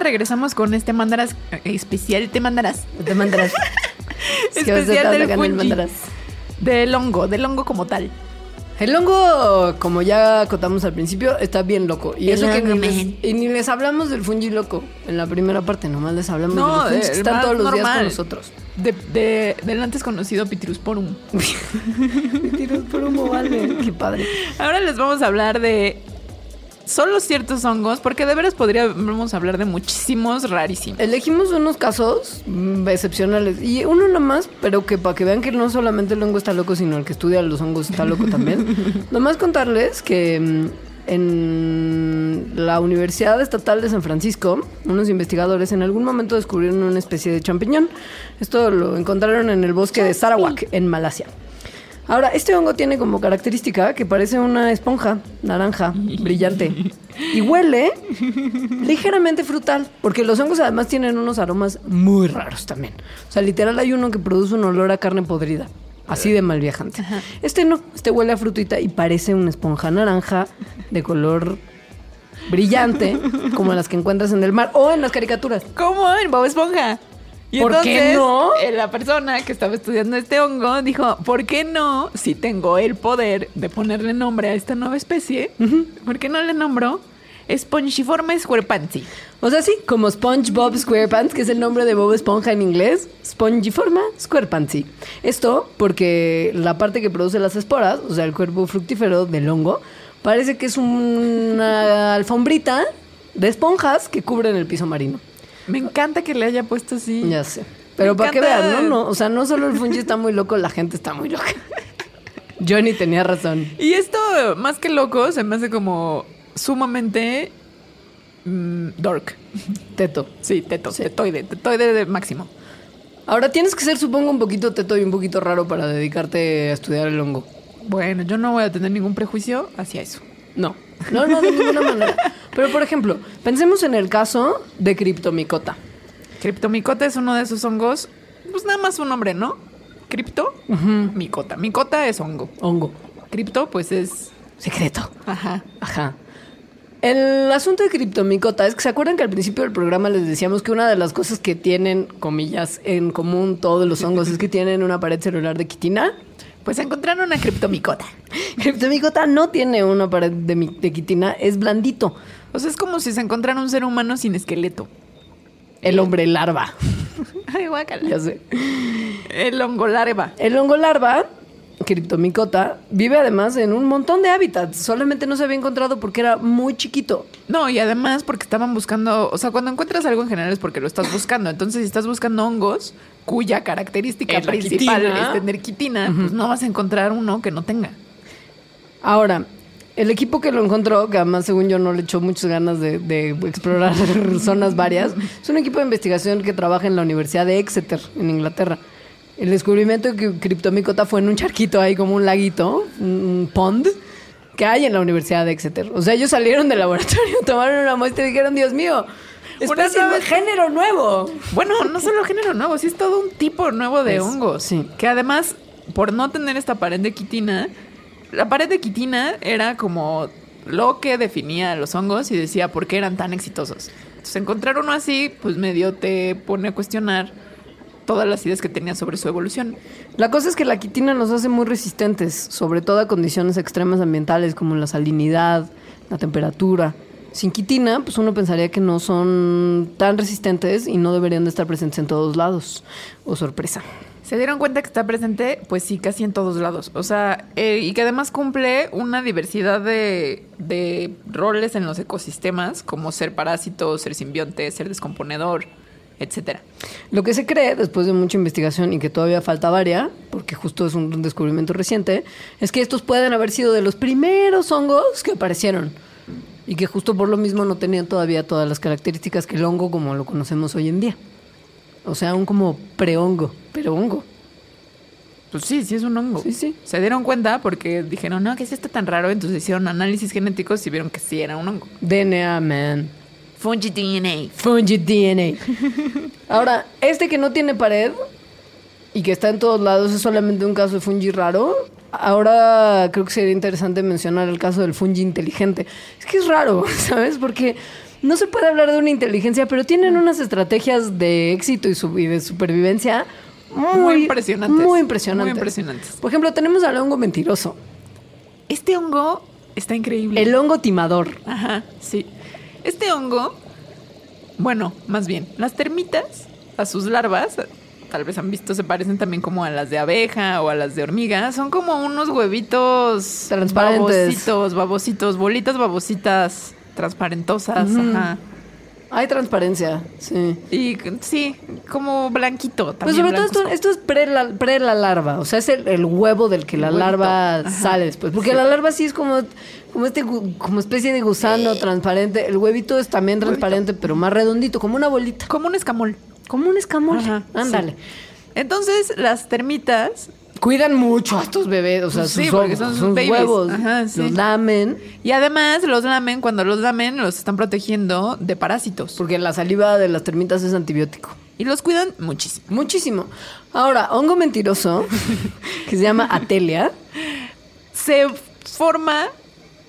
Regresamos con este mandaras eh, especial. Te mandarás. Te mandarás. Especial del sacando el fungi. mandarás. Del hongo, del hongo como tal. El hongo, como ya acotamos al principio, está bien loco. Y El eso que ni les, y ni les hablamos del fungi loco en la primera parte, nomás les hablamos No, de los fungis que el están todos los días con nosotros. De, de- del antes conocido por humo, vale. Qué padre. Ahora les vamos a hablar de solo ciertos hongos, porque de veras podríamos hablar de muchísimos rarísimos. Elegimos unos casos mm, excepcionales. Y uno nomás, pero que para que vean que no solamente el hongo está loco, sino el que estudia los hongos está loco también. nomás contarles que mm, en la Universidad Estatal de San Francisco, unos investigadores en algún momento descubrieron una especie de champiñón. Esto lo encontraron en el bosque de Sarawak, en Malasia. Ahora, este hongo tiene como característica que parece una esponja naranja brillante y huele ligeramente frutal, porque los hongos además tienen unos aromas muy raros también. O sea, literal hay uno que produce un olor a carne podrida, así de mal viajante. Este no, este huele a frutita y parece una esponja naranja de color brillante, como las que encuentras en el mar o en las caricaturas. ¿Cómo? En Bob Esponja. Y ¿Por qué no? eh, La persona que estaba estudiando este hongo dijo, ¿por qué no? Si tengo el poder de ponerle nombre a esta nueva especie, ¿por qué no le nombro Spongiforme squarepansi? O sea, sí, como SpongeBob SquarePants, que es el nombre de Bob Esponja en inglés, Spongiforma SquarePantsy. Esto porque la parte que produce las esporas, o sea, el cuerpo fructífero del hongo, parece que es una alfombrita de esponjas que cubren el piso marino. Me encanta que le haya puesto así. Ya sé. Pero Me para que encanta. vean, ¿no? no O sea, no solo el fungi está muy loco, la gente está muy loca. Johnny tenía razón. Y esto, más que loco, se me hace como sumamente mm, dork. Teto. Sí, teto, Sí. tetoide, tetoide de máximo. Ahora tienes que ser, supongo, un poquito teto y un poquito raro para dedicarte a estudiar el hongo. Bueno, yo no voy a tener ningún prejuicio hacia eso. No, no, no, de ninguna manera. Pero, por ejemplo, pensemos en el caso de criptomicota. Criptomicota es uno de esos hongos, pues nada más un nombre, ¿no? Cripto, micota. Micota es hongo. Hongo. Cripto, pues es. Secreto. Ajá. Ajá. El asunto de criptomicota es que se acuerdan que al principio del programa les decíamos que una de las cosas que tienen, comillas, en común todos los hongos es que tienen una pared celular de quitina. Pues encontraron una criptomicota. Criptomicota no tiene una pared de, mi- de quitina, es blandito. O sea, es como si se encontrara un ser humano sin esqueleto. El hombre larva, Ay, guácala. ya sé. El hongo larva. El hongo larva, criptomicota, vive además en un montón de hábitats. Solamente no se había encontrado porque era muy chiquito. No, y además porque estaban buscando, o sea, cuando encuentras algo en general es porque lo estás buscando. Entonces, si estás buscando hongos cuya característica Es principal quitina. es tener quitina, pues no vas a encontrar uno que no tenga. Ahora, el equipo que lo encontró, que además según yo no le echó muchas ganas de, de explorar zonas varias, es un equipo de investigación que trabaja en la Universidad de Exeter, en Inglaterra. El descubrimiento de que criptomicota fue en un charquito ahí como un laguito, un pond, que hay en la Universidad de Exeter. O sea, ellos salieron del laboratorio, tomaron una muestra y dijeron, Dios mío, especie Una género nuevo. Bueno, no solo género nuevo, sí es todo un tipo nuevo de Es- hongos. sí. Que además, por no tener esta pared de quitina, la pared de quitina era como lo que definía a los hongos y decía por qué eran tan exitosos. Entonces, encontrar uno así, pues medio te pone a cuestionar todas las ideas que tenía sobre su evolución. La cosa es que la quitina nos hace muy resistentes, sobre todo a condiciones extremas ambientales como la salinidad, la temperatura. Sin quitina, pues uno pensaría que no son tan resistentes y no deberían de estar presentes en todos lados. O sorpresa. ¿Se dieron cuenta que está presente? Pues sí, casi en todos lados. O sea, eh, y que además cumple una diversidad de, de roles en los ecosistemas, como ser parásito, ser simbionte, ser descomponedor, etcétera. Lo que se cree, después de mucha investigación y que todavía falta varia, porque justo es un descubrimiento reciente, es que estos pueden haber sido de los primeros hongos que aparecieron. Y que justo por lo mismo no tenían todavía todas las características que el hongo como lo conocemos hoy en día. O sea, un como prehongo, pero hongo. Pues sí, sí es un hongo. Sí, sí. Se dieron cuenta porque dijeron, no, ¿qué es esto tan raro? Entonces hicieron análisis genéticos y vieron que sí era un hongo. DNA, man. Fungi DNA. Fungi DNA. Ahora, este que no tiene pared y que está en todos lados es solamente un caso de fungi raro. Ahora creo que sería interesante mencionar el caso del fungi inteligente. Es que es raro, ¿sabes? Porque no se puede hablar de una inteligencia, pero tienen unas estrategias de éxito y, de supervivencia muy, Muy impresionantes. Muy impresionantes. Muy impresionantes. Por ejemplo, tenemos al hongo mentiroso, Este hongo está increíble. el hongo timador. Ajá, sí. Este hongo, bueno, más bien, las termitas, a sus larvas, tal vez han visto, se parecen también como a las de abeja o a las de hormiga. Son como unos huevitos Transparentes. babositos, babositos, bolitas babositas transparentosas, ajá. Hay transparencia, sí. Y sí, como blanquito Pues también. sobre todo esto, esto es pre la, pre la larva, o sea, es el, el huevo del que la huevito. larva Ajá. sale después. Porque la larva sí es como, como este como especie de gusano transparente. El huevito es también transparente, pero más redondito, como una bolita. Como un escamol. Como un escamol. Ajá, Ándale. sí. Entonces, las termitas Cuidan mucho a estos bebés, o sea, Sí, sus, porque son sus sus huevos. Ajá, sí. Los lamen, Y además los lamen, cuando los lamen, los están protegiendo de parásitos. porque la saliva de las termitas es antibiótico. Y los cuidan muchísimo. Muchísimo. Ahora, hongo mentiroso, que se llama Atelia. Se forma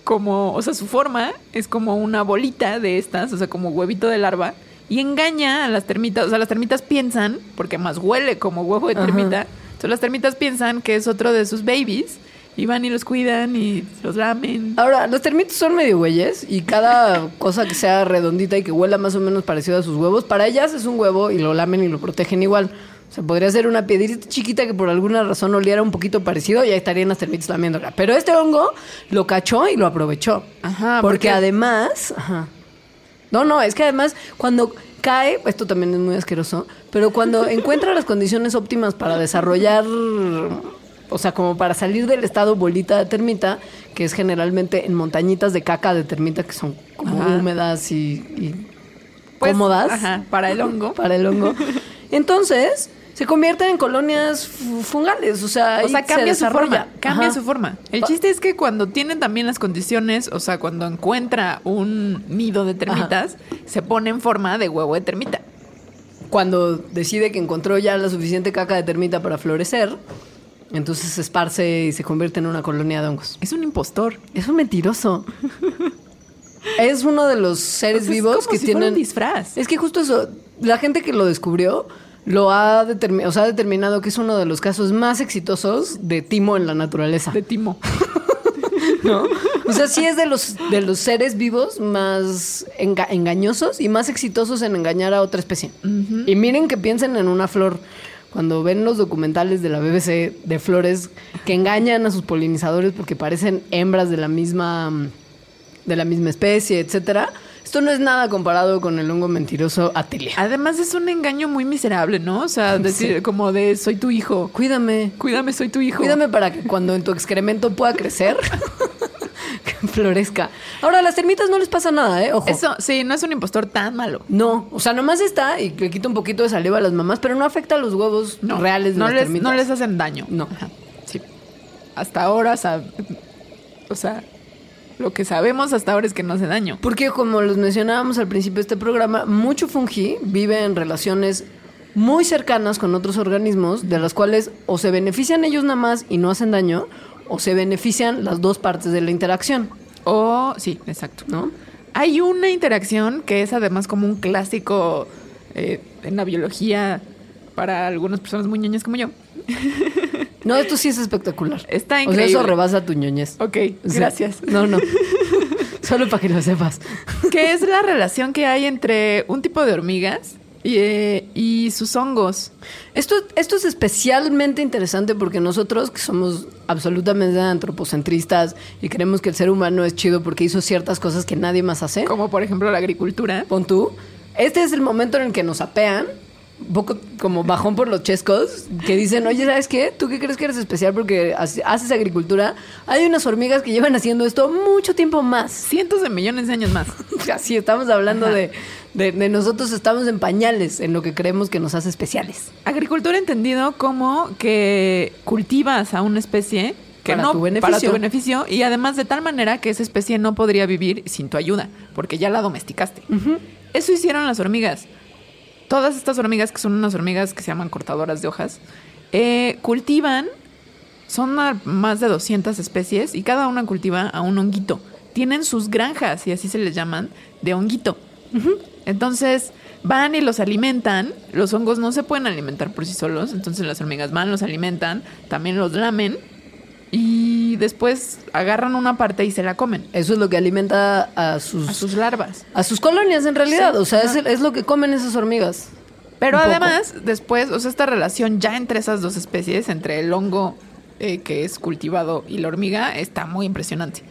como, o sea, su forma es como una bolita de estas, o sea, como huevito de larva, y engaña a las termitas. O sea, las termitas piensan, porque más huele como huevo de Ajá. termita, entonces las termitas piensan que es otro de sus babies, y van y los cuidan y los lamen. Ahora, los termitos son medio güeyes y cada cosa que sea redondita y que huela más o menos parecido a sus huevos, para ellas es un huevo y lo lamen y lo protegen igual. O sea, podría ser una piedrita chiquita que por alguna razón oliera un poquito parecido y ahí estarían las termitas lamiéndola. Pero este hongo lo cachó y lo aprovechó. Ajá, Porque, porque- además... Ajá. No, no, es que además cuando cae, esto también es muy asqueroso, pero cuando encuentra las condiciones óptimas para desarrollar, o sea, como para salir del estado bolita de termita, que es generalmente en montañitas de caca de termita que son como Ajá. húmedas y, y Pues, cómodas Ajá, para el hongo. para el hongo. Entonces, se convierten en colonias fu- fungales. O sea, O sea, se cambia su forma. Cambia Ajá. su forma. El chiste es que cuando tienen también las condiciones, o sea, cuando encuentra un nido de termitas, se pone en forma de huevo de termita. Cuando decide que encontró ya la suficiente caca de termita para florecer, entonces se esparce y se convierte en una colonia de hongos. Es un impostor. Es un mentiroso. es uno de los seres es vivos como que si fuera tienen. un disfraz. Es que justo eso, la gente que lo descubrió lo ha, determi- o sea, ha determinado que es uno de los casos más exitosos de timo en la naturaleza. De timo. ¿no? O sea, sí es de los, de los seres vivos más enga- engañosos y más exitosos en engañar a otra especie. Y miren que piensen en una flor. Cuando ven los documentales de la BBC de flores que engañan a sus polinizadores porque parecen hembras de la misma, de la misma especie, etcétera. Esto no es nada comparado con el hongo mentiroso Atelia. Además es un engaño muy miserable, ¿no? O sea, decir como de soy tu hijo. Cuídame, Cuídame, soy tu hijo. Cuídame para que cuando en tu excremento pueda crecer, que florezca. Ahora, a las termitas no les pasa nada, ¿eh? Ojo. Eso, sí, no es un impostor tan malo. No, o sea, nomás está y le quita un poquito de saliva a las mamás, pero no afecta a los huevos No, reales de no las les, termitas. no les hacen daño. No. Ajá, Sí. Hasta ahora, sab- o sea, lo que sabemos hasta ahora es que no hace daño. Porque como los mencionábamos al principio de este programa, mucho fungi vive en relaciones muy cercanas con otros organismos, de las cuales o se benefician ellos nada más y no hacen daño, o se benefician las dos partes de la interacción, O, sí, exacto. ¿no? Hay una interacción que es además como un clásico eh, en la biología para algunas personas muy ñoñas como yo. No, esto sí es espectacular. Está O sea, increíble. eso rebasa tu ñoñez. Ok, O sea, gracias. No, no. Solo para que lo sepas. que es la relación que hay entre un tipo de hormigas y, eh, y sus hongos. Esto, esto es especialmente interesante porque nosotros, que somos absolutamente antropocentristas y creemos que el ser humano es chido porque hizo ciertas cosas que nadie más hace, Como por ejemplo la agricultura. pon tú, este es el momento en el que nos apean, un poco como bajón por los chescos, que dicen, oye, ¿sabes qué? ¿Tú qué crees que eres especial porque hace- haces agricultura? Hay unas hormigas que llevan haciendo esto mucho tiempo más. Cientos de millones de años más. Así estamos hablando de, de, de nosotros estamos en pañales en lo que creemos que nos hace especiales. Agricultura entendido como que cultivas a una especie que Para no tu beneficio. para tu beneficio y además de tal manera que esa especie no podría vivir sin tu ayuda, porque ya la domesticaste. Eso hicieron las hormigas. Todas estas hormigas, que son unas hormigas que se llaman cortadoras de hojas, eh, cultivan, son más de 200 especies y cada una cultiva a un honguito. Tienen sus granjas, y así se les llaman, de honguito. Entonces van y los alimentan. Los hongos no se pueden alimentar por sí solos. Entonces las hormigas van, los alimentan, también los lamen y después agarran una parte y se la comen Eso es lo que alimenta a sus, a sus larvas. a sus colonias en realidad. Sí, o sea, es, es lo que comen esas hormigas. Pero poco. además, después, o sea, esta relación ya entre esas dos especies, entre el hongo eh, que es cultivado y la hormiga, está muy impresionante.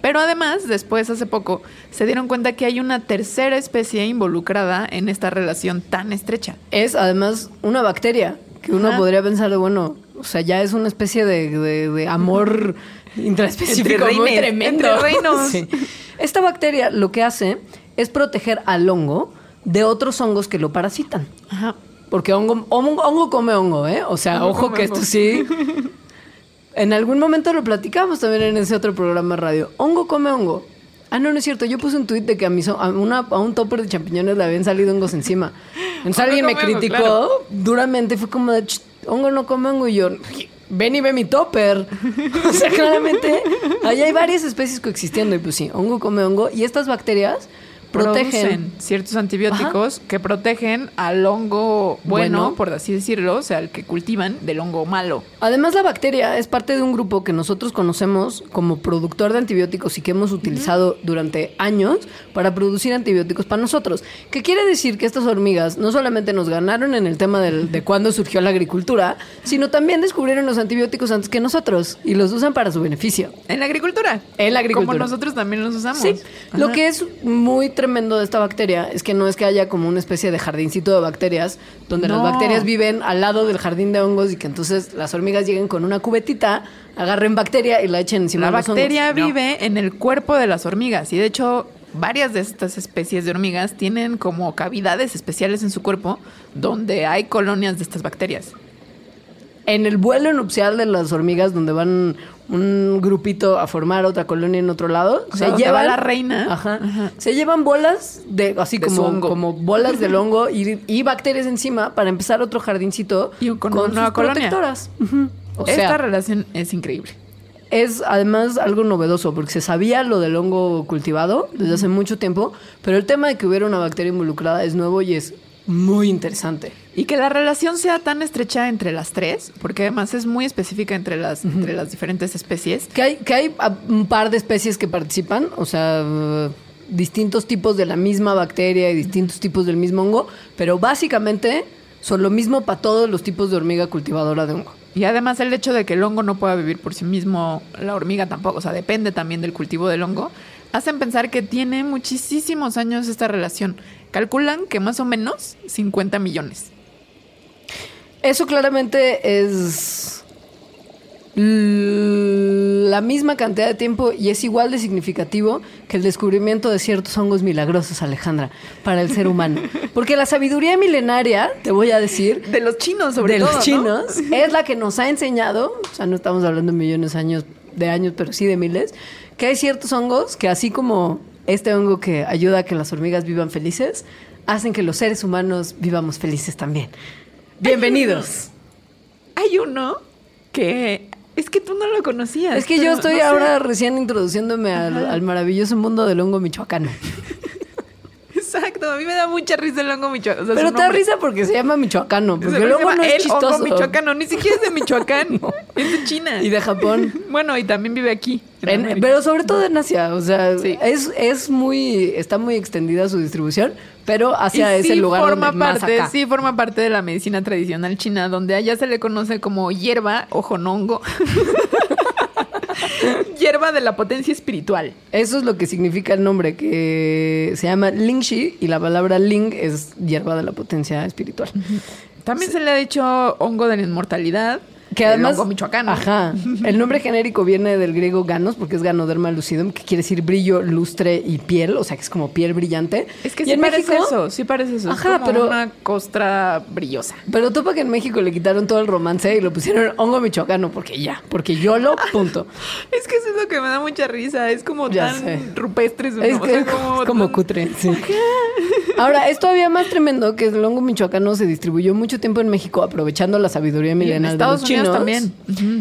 Pero además, después, hace poco, se dieron cuenta que hay una tercera especie involucrada en esta relación tan estrecha. Es además una bacteria que uno Ajá. podría pensar de, bueno, o sea, ya es una especie de, de- de amor intraespecífico Entre muy reines, tremendo. entre reinos. Sí. Esta bacteria lo que hace es proteger al hongo de otros hongos que lo parasitan. Ajá. Porque hongo, hongo, hongo come hongo, ¿eh? O sea, Hongo ojo que hongo. esto sí. En algún momento lo platicamos también en ese otro programa de radio. Hongo come hongo. Ah, no, no es cierto. Yo puse un tuit de que a, mis, a, una, a un topper de champiñones le habían salido hongos encima. Entonces Hongo alguien me criticó claro. duramente. Fue como de, "Ch, hongo no come hongo. Y yo, ven y ve mi topper. o sea, claramente, ahí hay varias especies coexistiendo. Y pues sí, hongo come hongo. Y estas bacterias protegen. Producen ciertos antibióticos que protegen al hongo bueno, Bueno. por así decirlo, o sea, el que cultivan del hongo malo. Además, la bacteria es parte de un grupo que nosotros conocemos como productor de antibióticos y que hemos utilizado durante años para producir antibióticos para nosotros. ¿Qué quiere decir que estas hormigas no solamente nos ganaron en el tema del- de cuándo surgió la agricultura, sino también descubrieron los antibióticos antes que nosotros y los usan para su beneficio? En la agricultura. En la agricultura. Como nosotros también los usamos. Sí, lo que es muy tremendo de esta bacteria es que no es que haya como una especie de jardincito de bacterias donde No. las bacterias viven al lado del jardín de hongos y que entonces las hormigas lleguen con una cubetita, agarren bacteria y la echen encima La de los hongos. bacteria No. vive en el cuerpo de las hormigas y de hecho varias de estas especies de hormigas tienen como cavidades especiales en su cuerpo donde hay colonias de estas bacterias. En el vuelo nupcial de las hormigas, donde van un grupito a formar otra colonia en otro lado, O sea, donde va la reina. Ajá, Ajá. se llevan bolas de así De como, hongo. como bolas del hongo y, y bacterias encima para empezar otro jardincito Y con una nueva sus colonia. protectoras. Ujú. O Esta sea, relación es increíble. es además algo novedoso porque se sabía lo del hongo cultivado desde hace mucho tiempo, pero el tema de que hubiera una bacteria involucrada es nuevo y es muy interesante. Y que la relación sea tan estrecha entre las tres, porque además es muy específica entre las, entre las diferentes especies. Que hay, que hay a- un par de especies que participan, o sea, distintos tipos de la misma bacteria y distintos tipos del mismo hongo, pero básicamente son lo mismo para todos los tipos de hormiga cultivadora de hongo. Y además el hecho de que el hongo no pueda vivir por sí mismo, la hormiga tampoco, o sea, depende también del cultivo del hongo, hacen pensar que tiene muchísimos años esta relación. Calculan que más o menos 50 millones. Eso claramente es la misma cantidad de tiempo y es igual de significativo que el descubrimiento de ciertos hongos milagrosos, Alejandra, para el ser humano. Porque la sabiduría milenaria, te voy a decir, De los chinos, sobre de todo. los ¿no? chinos es la que nos ha enseñado, o sea, no estamos hablando de millones de años, de años, pero sí de miles, que hay ciertos hongos que así como este hongo que ayuda a que las hormigas vivan felices, hacen que los seres humanos vivamos felices también. Bienvenidos. Hay uno que es que tú no lo conocías. Es que yo estoy no sé. ahora recién introduciéndome al, al maravilloso mundo del hongo michoacano. Exacto, a mí me da mucha risa el hongo michoacano. o sea, Pero te da risa porque se llama michoacano, porque llama no es el chistoso. hongo michoacano, ni siquiera es de Michoacán, es de China. Y de Japón. Bueno, y también vive aquí. en pero sobre todo en Asia, o sea, Sí. es, es muy, está muy extendida su distribución, pero Asia Y es el lugar forma donde más parte, acá. sí forma parte de la medicina tradicional china, donde allá se le conoce como hierba o jonongo. hierba de la potencia espiritual. Eso es lo que significa el nombre, que se llama Lingxi y la palabra Ling es hierba de la potencia espiritual. También se le ha dicho hongo de la inmortalidad. Que el además, hongo michoacano. Ajá. El nombre genérico viene del griego ganos, porque es ganoderma lucidum, que quiere decir brillo, lustre y piel, o sea, que es como piel brillante. Es que Y sí parece México- eso, sí parece eso. Ajá, es como pero- una costra brillosa. Pero topa que en México le quitaron todo el romance y lo pusieron hongo michoacano, porque ya, porque yo lo punto. Es que eso es lo que me da mucha risa. Es como Ya tan sé. rupestre. Es, o sea, es como tan- cutre. sí. Ahora, es todavía más tremendo que el hongo michoacano se distribuyó mucho tiempo en México, aprovechando la sabiduría milenaria de los Unidos chinos. también.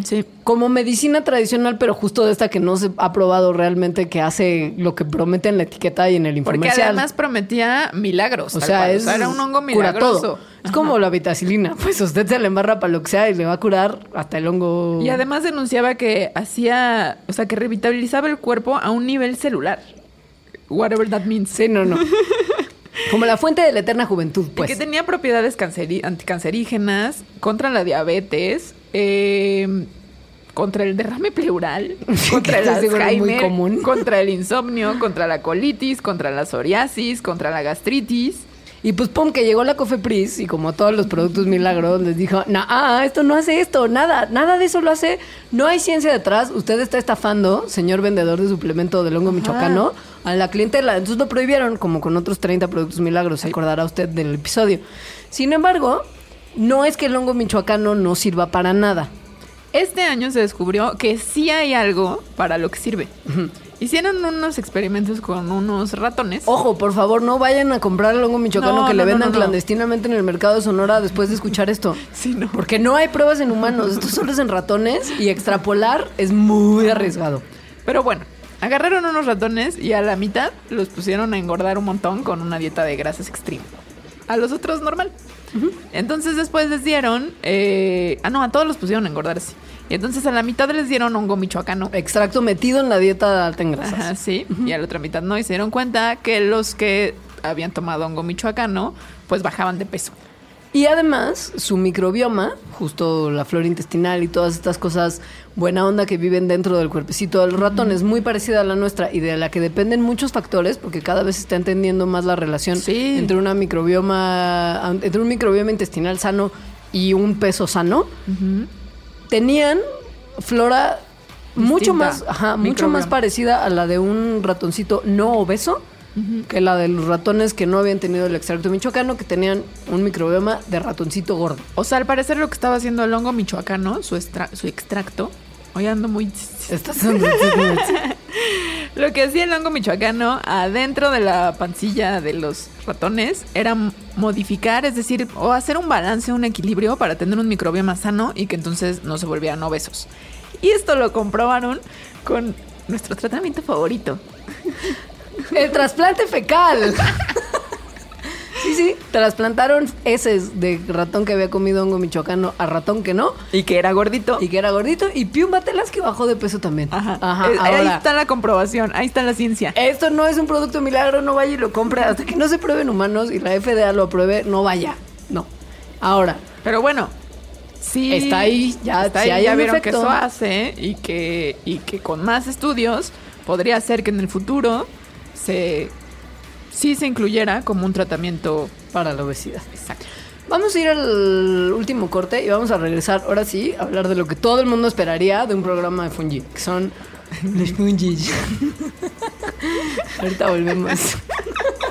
Sí. Como medicina tradicional, pero justo de esta que no se ha probado realmente que hace lo que promete en la etiqueta y en el Porque infomercial. además prometía milagros. o sea, es era un hongo milagroso. todo. Es como la vitacilina, pues usted se le embarra para lo que sea y le va a curar hasta el hongo. Y además denunciaba que hacía, o sea, que revitalizaba el cuerpo a un nivel celular. Whatever that means. Sí, no, no. Como la fuente de la eterna juventud, Y pues. que tenía propiedades anticancerígenas, contra la diabetes, eh, contra el derrame pleural, contra el Alzheimer, común. contra el insomnio, contra la colitis, contra la psoriasis, contra la gastritis. Y pues pum, que llegó la Cofepris y como todos los productos milagros les dijo, no, ah, esto no hace esto, nada, nada de eso lo hace, no hay ciencia detrás, usted está estafando, señor vendedor de suplemento del hongo michoacano, a la clientela. Entonces lo prohibieron como con otros 30 productos milagros, se acordará usted del episodio. Sin embargo, no es que el hongo michoacano no sirva para nada. Este año se descubrió que sí hay algo para lo que sirve. Hicieron unos experimentos con unos ratones. Ojo, por favor, no vayan a comprar el hongo michoacano No, que le no, vendan no, clandestinamente en el mercado de Sonora después de escuchar esto. Sí, no. Porque no hay pruebas en humanos, esto solo es en ratones y extrapolar es muy arriesgado. Pero bueno, agarraron unos ratones y a la mitad los pusieron a engordar un montón con una dieta de grasas extrema. A los otros normal. Entonces después les dieron... eh, ah, no, a todos los pusieron a engordarse. Y entonces a la mitad les dieron hongo michoacano. Extracto metido en la dieta alta en grasas. Ajá, sí. Y a la otra mitad no. Y se dieron cuenta que los que habían tomado hongo michoacano, pues bajaban de peso. Y además, su microbioma, justo la flora intestinal y todas estas cosas buena onda que viven dentro del cuerpecito del ratón, es muy parecida a la nuestra y de la que dependen muchos factores, porque cada vez se está entendiendo más la relación Sí. entre una microbioma, entre un microbioma intestinal sano y un peso sano. Tenían flora mucho más, ajá, mucho más parecida a la de un ratoncito no obeso que la de los ratones que no habían tenido el extracto michoacano, que tenían un microbioma de ratoncito gordo. O sea, al parecer lo que estaba haciendo el hongo michoacano, su, extra- su extracto, hoy ando muy... Estas son- Lo que hacía el hongo michoacano adentro de la pancilla de los ratones era modificar, es decir, o hacer un balance, un equilibrio para tener un microbioma sano y que entonces no se volvieran obesos. Y esto lo comprobaron con nuestro tratamiento favorito. el trasplante fecal. Sí, sí, trasplantaron heces de ratón que había comido hongo michoacano a ratón que no. Y que era gordito. Y que era gordito. Y Piumbatelas que bajó de peso también. Ajá. Ajá. Eh, ahí está la comprobación, ahí está la ciencia. Esto no es un producto milagro, no vaya y lo compre. Hasta que no se pruebe en humanos y la FDA lo apruebe, no vaya. No. Ahora, Pero bueno, sí. Está ahí, ya- está ahí, ya vieron que efecto. eso hace y que, y que con más estudios podría ser que en el futuro se sí se incluyera como un tratamiento para la obesidad. exacto. Vamos a ir al último corte y vamos a regresar ahora sí a hablar de lo que todo el mundo esperaría de un programa de fungi, que son los fungis. Ahorita volvemos.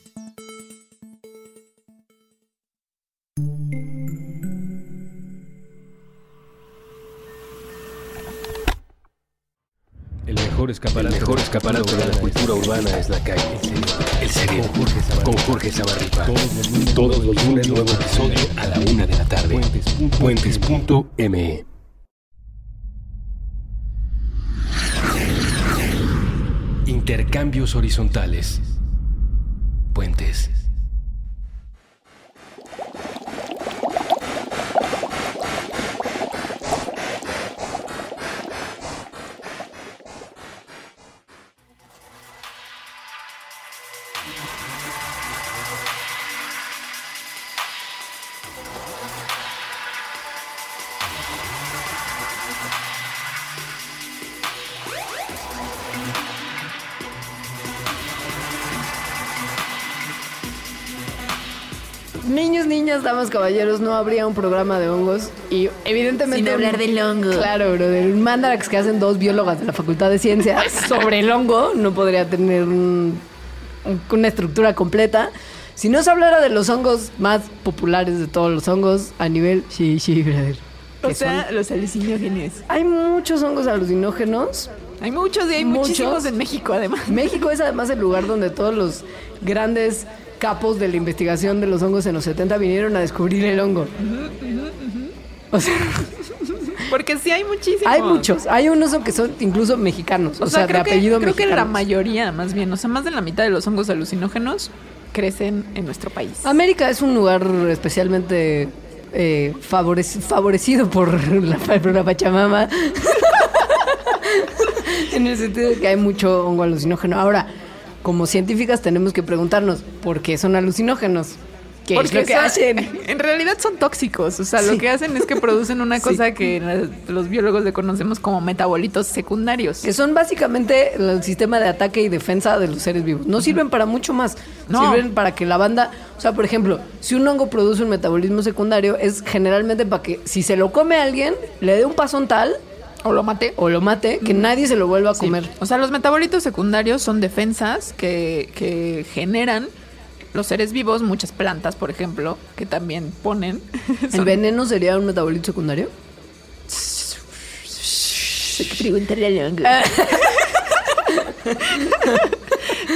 Mejor escaparate, El mejor escaparate de la cultura urbana es la calle. El cerebro. Con Jorge Zabarripa. Todos los lunes, nuevo episodio a la una de la tarde. Puentes.me. Intercambios horizontales. Puentes. Niños, niñas, damas, caballeros, no habría un programa de hongos y evidentemente... Sin hablar del hongo. Claro, bro, del mandarax que hacen dos biólogas de la Facultad de Ciencias sobre el hongo no podría tener un- un- una estructura completa. Si no se hablara de los hongos más populares de todos los hongos a nivel... Sí, sí, brother. O sea, son- los alucinógenos. Hay muchos hongos alucinógenos. Hay muchos y hay Muchos. muchísimos en México además. México es además el lugar donde todos los grandes capos de la investigación de los hongos en los 70 vinieron a descubrir el hongo. O sea, Porque sí hay muchísimos. hay muchos. Hay unos que son incluso mexicanos. O, sea, de creo, que, apellido creo que la mayoría, más bien, o sea, más de la mitad de los hongos alucinógenos crecen en nuestro país. América es un lugar especialmente eh, favorec- favorecido por la, por la Pachamama. en el sentido de que hay mucho hongo alucinógeno. Ahora, como científicas tenemos que preguntarnos por qué son alucinógenos. ¿Qué es lo que son- hacen? En realidad son tóxicos. O sea, Sí. lo que hacen es que producen una Sí. cosa que los biólogos le conocemos como metabolitos secundarios. Que son básicamente el sistema de ataque y defensa de los seres vivos. No sirven para mucho más. No. Sirven para que la banda. O sea, por ejemplo, si un hongo produce un metabolismo secundario, es generalmente para que si se lo come a alguien, le dé un pasón tal O lo maté. o lo mate, que nadie se lo vuelva a Sí. comer. O sea, los metabolitos secundarios son defensas que, que generan los seres vivos, muchas plantas, por ejemplo, que también ponen. ¿El Son- veneno sería un metabolito secundario? Preguntarle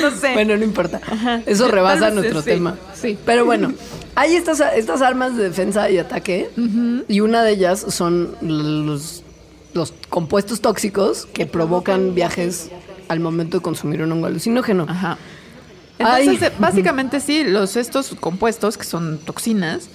no sé. Bueno, no importa. Eso rebasa nuestro sí, tema. sí. Pero bueno, hay estas, estas armas de defensa y ataque. Y una de ellas son los, los compuestos tóxicos que provocan viajes al momento de consumir un hongo alucinógeno. Ajá. Entonces, eh, básicamente sí, los estos compuestos que son toxinas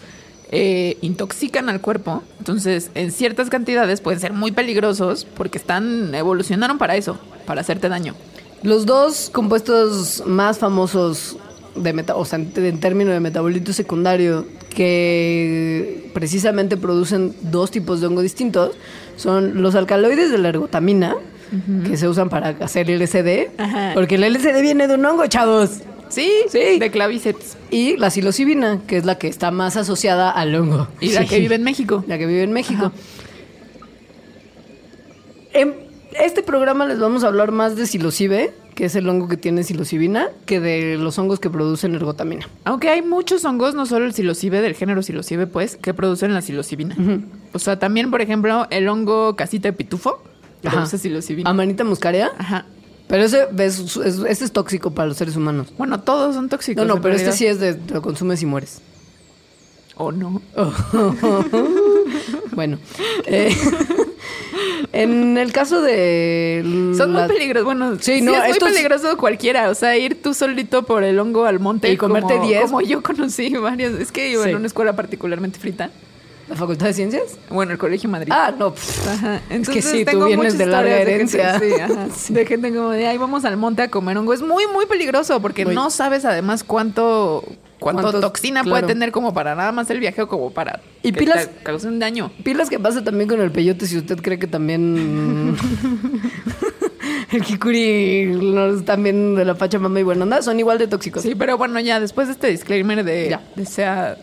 eh, intoxican al cuerpo. Entonces, en ciertas cantidades pueden ser muy peligrosos porque están evolucionaron para eso, para hacerte daño. Los dos compuestos más famosos de meta, o sea, en, en términos de metabolito secundario que precisamente producen dos tipos de hongo distintos son los alcaloides de la ergotamina, que se usan para hacer LSD, Ajá. porque el LSD viene de un hongo, chavos. Sí, Sí. de clavíceps. Y la psilocibina, que es la que está más asociada al hongo. Y la que vive en México. La que vive en México. En este programa les vamos a hablar más de psilocibe, que es el hongo que tiene psilocibina, que de los hongos que producen ergotamina. Aunque hay muchos hongos, no solo el psilocibe, del género psilocibe, pues, que producen la psilocibina. O sea, también, por ejemplo, el hongo casita de pitufo produce psilocibina. Amanita muscaria. Ajá. Pero ese es, es- ese es tóxico para los seres humanos. Bueno, todos son tóxicos. No, no, pero este sí es de lo consumes y mueres. ¿O no? Bueno. eh, en el caso de... Son la- muy peligrosos. Bueno, Sí, sí, no, es muy peligroso cualquiera. O sea, ir tú solito por el hongo al monte Y comerte como, 10. Como yo conocí varios. Es que iba Sí. en una escuela particularmente frita. ¿La Facultad de Ciencias? Bueno, el Colegio Madrid. Ah, no. pff. Ajá. Es que Entonces, sí, tú tengo vienes muchas de larga historias herencia. De gente, sí, ajá. De gente como de, ay, vamos al monte a comer hongo. Es muy, muy peligroso porque Muy. no sabes además cuánto, cuánto toxina claro. puede tener como para nada más el viaje o como para Y que pilas- te cause un daño. Pilas que pasa también con el peyote si usted cree que también el kikuri los también de la Pachamama y buena onda son igual de tóxicos. Sí, pero bueno, ya después de este disclaimer de, Ya. de sea,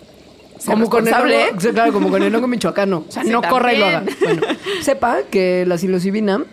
sea Como con, el hongo, claro, como con el hongo michoacano. O sea, Sí, no corra y lo haga. Bueno, sepa que la psilocibina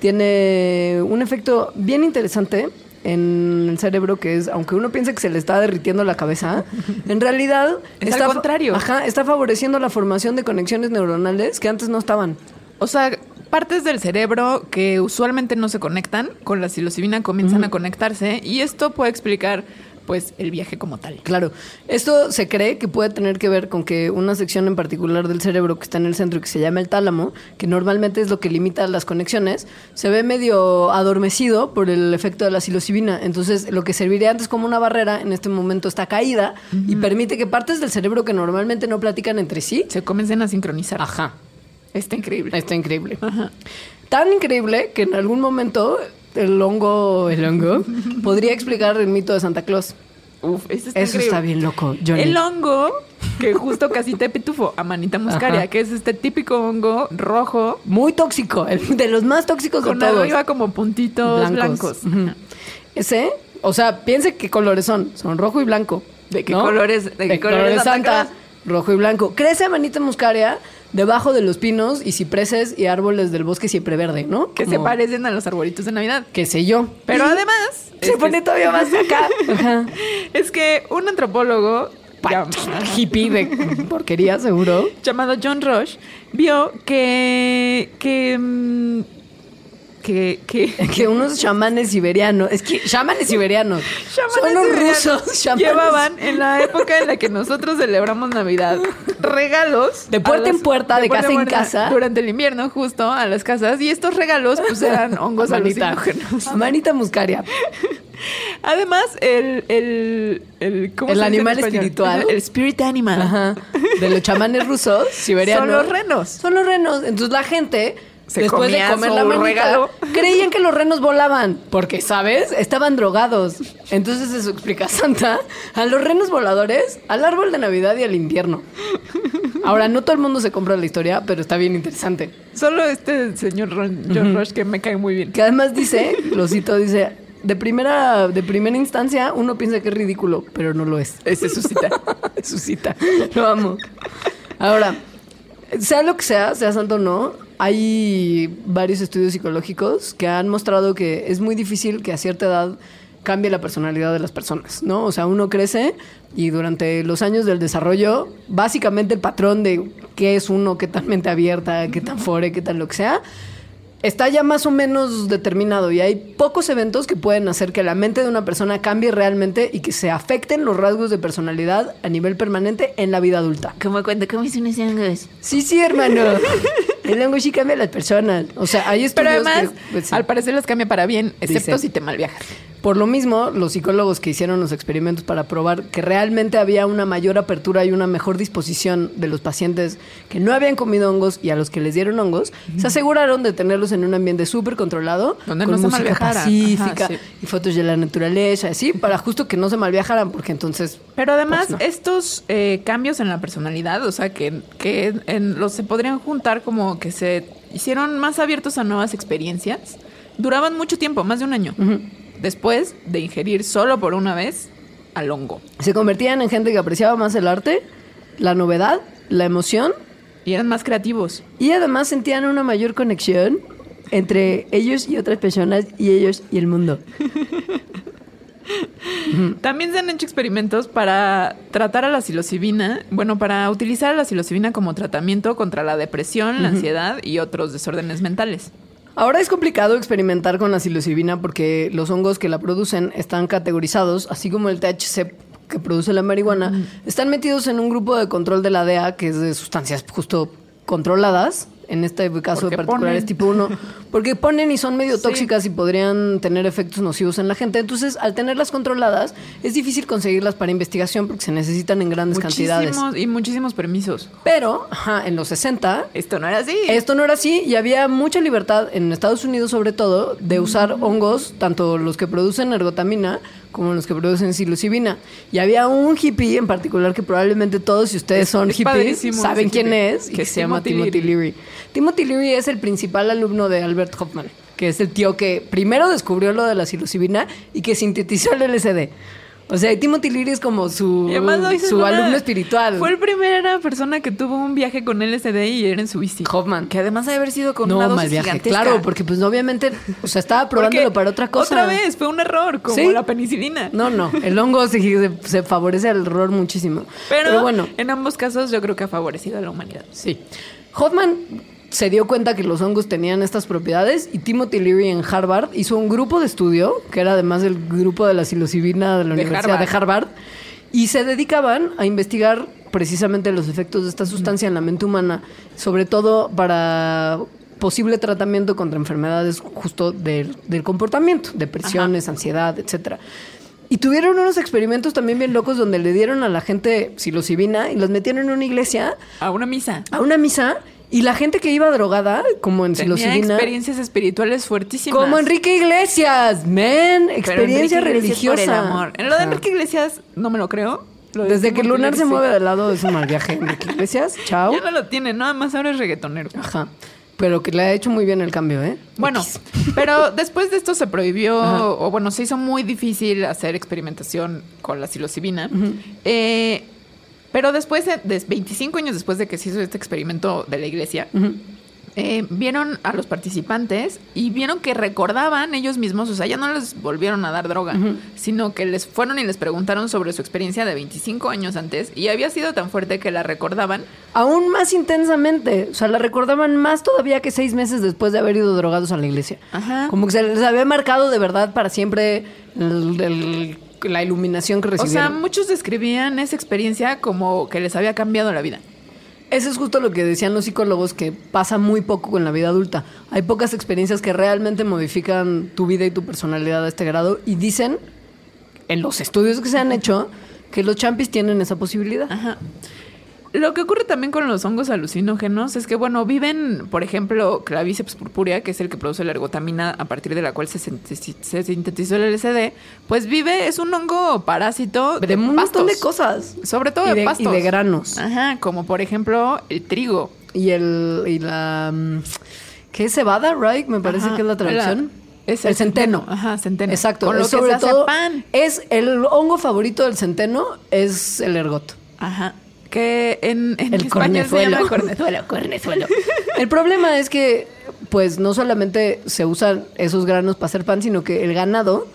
tiene un efecto bien interesante en el cerebro que es, aunque uno piense que se le está derritiendo la cabeza, en realidad Es al fa- contrario. Ajá, está favoreciendo la formación de conexiones neuronales que antes no estaban. O sea, partes del cerebro que usualmente no se conectan con la psilocibina comienzan a conectarse y esto puede explicar pues el viaje como tal. Claro, esto se cree que puede tener que ver con que una sección en particular del cerebro que está en el centro y que se llama el tálamo, que normalmente es lo que limita las conexiones, se ve medio adormecido por el efecto de la psilocibina. Entonces, lo que serviría antes como una barrera, en este momento está caída y permite que partes del cerebro que normalmente no platican entre sí. Se comiencen a sincronizar. Ajá, Está increíble. está increíble. Tan increíble que en algún momento el hongo, el hongo, podría explicar el mito de Santa Claus. Uf, eso está, Eso increíble. está bien loco, Johnny. El hongo, que justo casita de pitufo, amanita muscaria, Ajá. que es este típico hongo rojo, Muy tóxico, el- de los más tóxicos con de todos. arriba como puntitos blancos. Ujú. Ese, o sea, piense qué colores son. Son rojo y blanco. ¿De qué colores- de qué colores colores Santa Santa? Rojo y blanco. Crece amanita muscaria debajo de los pinos y cipreses y árboles del bosque siempre verde, ¿no? Que se parecen a los arbolitos de Navidad. Qué sé yo. Pero además... Se pone que- todavía más acá. Ajá. Es que un antropólogo Hippie de porquería, seguro. llamado John Rush vio que... que mm, que, que Que unos chamanes siberianos. Es que chamanes siberianos. chamanes son los siberianos rusos. chamanes. Llevaban en la época en la que nosotros celebramos Navidad regalos. De puerta en puerta, de puerta casa en casa. Durante el invierno, justo a las casas. Y estos regalos, pues eran hongos Amanita. alucinógenos. Amanita muscaria. Además, el. El, el, ¿cómo El se animal espiritual. El spirit animal. Ajá. De los chamanes rusos, siberianos. Son los renos. Son los renos. Entonces la gente, Se después de comer la manita, regalo. creían que los renos volaban. Porque, ¿sabes? Estaban drogados. Entonces eso explica Santa a los renos voladores, al árbol de Navidad y al invierno. Ahora, no todo el mundo se compra la historia, pero está bien interesante. Solo este señor Ron- John Rush que me cae muy bien. Que además dice, lo cito, dice, de primera, de primera instancia uno piensa que es ridículo, pero no lo es. Ese es su cita. Su cita. Lo amo. Ahora, sea lo que sea, sea santo o no, hay varios estudios psicológicos que han mostrado que es muy difícil que a cierta edad cambie la personalidad de las personas, ¿no? O sea, uno crece y durante los años del desarrollo, básicamente el patrón de qué es uno, qué tan mente abierta, qué tan fore, qué tan lo que sea, está ya más o menos determinado y hay pocos eventos que pueden hacer que la mente de una persona cambie realmente y que se afecten los rasgos de personalidad a nivel permanente en la vida adulta. Como cuando comes unos hongos. Sí, sí, hermano. El sí cambia a las personas. O sea, hay Pero estudios además, que, pues, sí. al parecer los cambia para bien, excepto si te malviajas. Por lo mismo, los psicólogos que hicieron los experimentos para probar que realmente había una mayor apertura y una mejor disposición de los pacientes que no habían comido hongos y a los que les dieron hongos, se aseguraron de tenerlos en un ambiente súper controlado, Donde con no se música malviajaran. pacífica Ajá, sí. y fotos de la naturaleza, así, para justo que no se malviajaran, porque entonces... Pero además, Pues no. estos eh, cambios en la personalidad, o sea, que, que en los se podrían juntar como que se hicieron más abiertos a nuevas experiencias, duraban mucho tiempo, más de un año, después de ingerir solo por una vez al hongo. Se convertían en gente que apreciaba más el arte, la novedad, la emoción Y eran más creativos. Y además sentían una mayor conexión entre ellos y otras personas y ellos y el mundo. También se han hecho experimentos para tratar a la psilocibina, bueno, para utilizar a la psilocibina como tratamiento contra la depresión, la ansiedad y otros desórdenes mentales. Ahora es complicado experimentar con la psilocibina porque los hongos que la producen están categorizados, así como el THC que produce la marihuana, están metidos en un grupo de control de la DEA, que es de sustancias justo controladas. En este caso particular ponen. es tipo 1, porque ponen y son medio Sí. tóxicas y podrían tener efectos nocivos en la gente. Entonces, al tenerlas controladas, es difícil conseguirlas para investigación porque se necesitan en grandes cantidades. Muchísimos y muchísimos permisos. Pero, ajá, en los 60, Esto no era así. esto no era así y había mucha libertad en Estados Unidos sobre todo de usar hongos, tanto los que producen ergotamina como los que producen psilocibina. Y había un hippie en particular que probablemente todos si ustedes son es hippies saben quién hippie, es y que es se llama Timothy Timothy Leary. Timothy Leary es el principal alumno de Albert Hoffman, que es el tío que primero descubrió lo de la psilocibina y que sintetizó el LSD. O sea, Timothy Leary es como su, su una- alumno espiritual. Fue la primera persona que tuvo un viaje con LSD y era en su bici. Hoffman. Que además debe haber sido con no, una dosis mal viaje. gigantesca. Claro, porque pues obviamente, o sea, estaba probándolo Porque para otra cosa. Otra vez, fue un error, como ¿Sí? la penicilina. No, no, el hongo se, se- se favorece al error muchísimo. Pero, Pero, bueno, en ambos casos yo creo que ha favorecido a la humanidad. sí. Hoffman se dio cuenta que los hongos tenían estas propiedades y Timothy Leary en Harvard hizo un grupo de estudio, que era además del grupo de la psilocibina de la De Universidad de Harvard, y se dedicaban a investigar precisamente los efectos de esta sustancia en la mente humana, sobre todo para posible tratamiento contra enfermedades justo del, del comportamiento, depresiones, ansiedad, etcétera. Y tuvieron unos experimentos también bien locos donde le dieron a la gente psilocibina y los metieron en una iglesia A una misa. a una misa y la gente que iba drogada, como en Tenía psilocibina, experiencias espirituales fuertísimas. como Enrique Iglesias, men, Pero experiencia Iglesias por religiosa. el amor. En lo de. Enrique Iglesias no me lo creo. Lo de Desde que Lunar se mueve del lado es un mal viaje. Enrique Iglesias, chao. Ya no lo tiene, nada más ahora es reggaetonero. Ajá. Pero que le ha hecho muy bien el cambio, ¿eh? Bueno, X. pero después de esto se prohibió, Ajá. o bueno, se hizo muy difícil hacer experimentación con la psilocibina. Eh, pero después, de, de 25 años después de que se hizo este experimento de la iglesia, eh, vieron a los participantes y vieron que recordaban ellos mismos, o sea, ya no les volvieron a dar droga, sino que les fueron y les preguntaron sobre su experiencia de 25 años antes y había sido tan fuerte que la recordaban Aún más intensamente. O sea, la recordaban más todavía que seis meses después de haber ido drogados a la iglesia. Ajá. Como que se les había marcado de verdad para siempre el- el- la iluminación que O sea, recibieron. muchos describían esa experiencia como que les había cambiado la vida. Eso es justo lo que decían los psicólogos, que pasa muy poco con la vida adulta. Hay pocas experiencias que realmente modifican tu vida y tu personalidad a este grado y dicen, en los estudios que se han hecho, que los champis tienen esa posibilidad. Ajá. Lo que ocurre también con los hongos alucinógenos es que, bueno, viven, por ejemplo, Claviceps purpurea, que es el que produce la ergotamina a partir de la cual se, sintetizó el LSD, pues vive, es un hongo parásito De un montón de pastos. cosas. Sobre todo Y de, de- y pastos. de granos. Ajá, como por ejemplo el trigo. Y el y la mm, ¿qué es cebada, right? Me parece Ajá, que es la traducción. la- es el el centeno. centeno, ajá, centeno. Exacto. Con lo es que sobre se hace todo pan. es el hongo favorito del centeno es el ergot. Ajá. Que en, en El español se cornezuelo. llama cornezuelo, cornezuelo. El problema es que, pues, no solamente se usan esos granos para hacer pan, sino que el ganado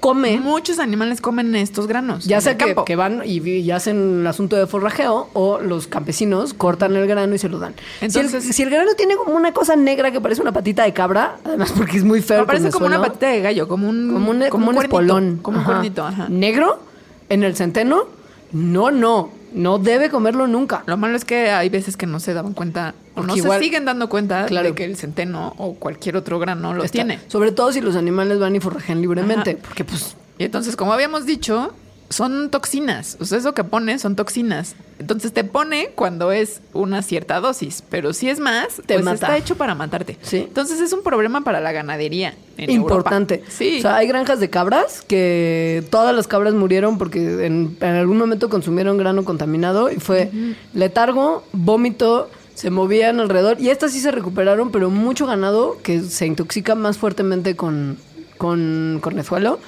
come. Muchos animales comen estos granos. Ya sea que, que van y, y hacen el asunto de forrajeo o los campesinos cortan el grano y se lo dan. Entonces- si, el, si el grano tiene como una cosa negra que parece una patita de cabra, además porque es muy feo. Parece como una patita de gallo, como un, como un, como un cuernito, espolón. Como un cuernito, ajá. Negro en el centeno, no, no, no debe comerlo nunca. Lo malo es que hay veces que no se daban cuenta o no igual- se siguen dando cuenta Claro. de que el centeno o cualquier otro grano lo Está- tiene. Sobre todo si los animales van y forrajean libremente, Ajá. porque pues Y entonces, como habíamos dicho, son toxinas. O sea, eso que pone son toxinas. Entonces te pone cuando es una cierta dosis, pero si es más, Te pues mata. está hecho para matarte. Sí. Entonces es un problema para la ganadería. en importante. Europa. Sí. O sea, hay granjas de cabras que todas las cabras murieron porque en, en algún momento consumieron grano contaminado y fue letargo, vómito, se movían alrededor y estas sí se recuperaron, pero mucho ganado que se intoxica más fuertemente con, con cornezuelo.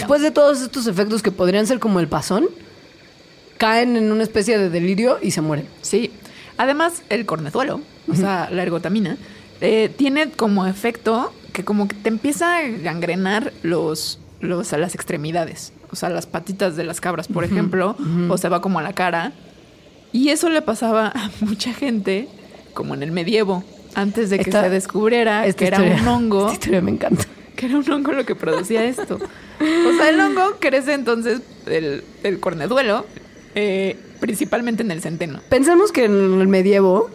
Después de todos estos efectos que podrían ser como el pasón, caen en una especie de delirio y se mueren. Sí. Además, el cornezuelo, o sea, la ergotamina, eh, tiene como efecto que como que te empieza a gangrenar los, los, a las extremidades. O sea, las patitas de las cabras, por ejemplo, o se va como a la cara. Y eso le pasaba a mucha gente, como en el medievo, antes de que Esta- se descubriera que era un hongo. Esta historia me encanta. Que era un hongo lo que producía esto. O sea, el hongo crece entonces, el, el cornezuelo, eh, principalmente en el centeno. Pensemos que en el medievo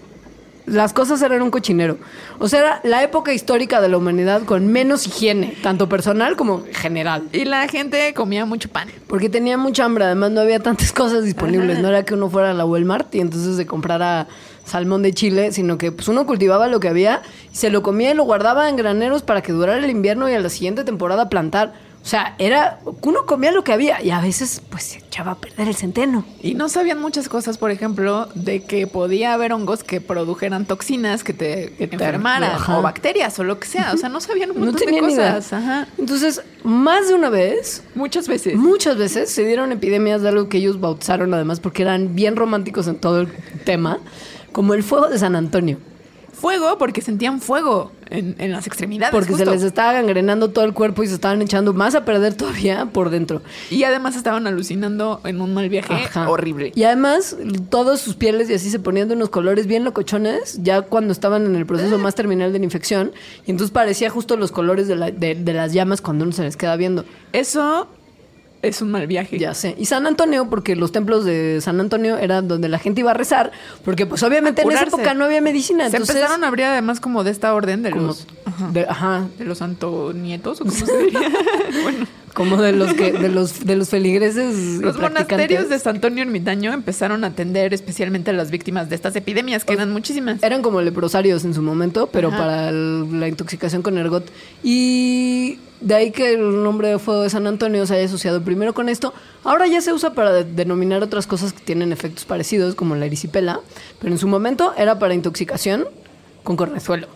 las cosas eran un cochinero. O sea, era la época histórica de la humanidad con menos higiene, tanto personal como general. Y la gente comía mucho pan. Porque tenía mucha hambre, además no había tantas cosas disponibles. Ajá. No era que uno fuera a la Walmart y entonces se comprara salmón de Chile, sino que pues uno cultivaba lo que había se lo comía y lo guardaba en graneros para que durara el invierno y a la siguiente temporada plantar. O sea, era uno comía lo que había y a veces pues se echaba a perder el centeno. Y no sabían muchas cosas, por ejemplo, de que podía haber hongos que produjeran toxinas que te, Que te- enfermaran ajá. o bacterias o lo que sea. O sea, no sabían un montón tenían cosas. Ajá. Entonces, más de una vez Muchas veces. Muchas veces se dieron epidemias de algo que ellos bautizaron además porque eran bien románticos en todo el tema, como el fuego de San Antonio, Fuego porque sentían fuego en, en las extremidades. porque se les estaba gangrenando todo el cuerpo y se estaban echando más a perder todavía por dentro. Y además estaban alucinando en un mal viaje Ajá. horrible. Y además, todas sus pieles y así se ponían de unos colores bien locochones, ya cuando estaban en el proceso más terminal de la infección, y entonces parecía justo los colores de, la- de- de las llamas cuando uno se les queda viendo. Eso es un mal viaje. Ya sé. Y San Antonio, porque los templos de San Antonio eran donde la gente iba a rezar, porque pues obviamente en esa época no había medicina. Se entonces, empezaron a abrir además como de esta orden de como, los... Ajá. de, ajá, de los antonietos o como se diría. bueno, como de los que, de los, de los feligreses. los monasterios de San Antonio Ermitaño empezaron a atender especialmente a las víctimas de estas epidemias, que eran muchísimas. Eran como leprosarios en su momento, pero Ajá. para el- la intoxicación con ergot. Y de ahí que el nombre de fuego de San Antonio se haya asociado primero con esto. Ahora ya se usa para de- denominar otras cosas que tienen efectos parecidos, como la erisipela, pero en su momento era para intoxicación con cornezuelo.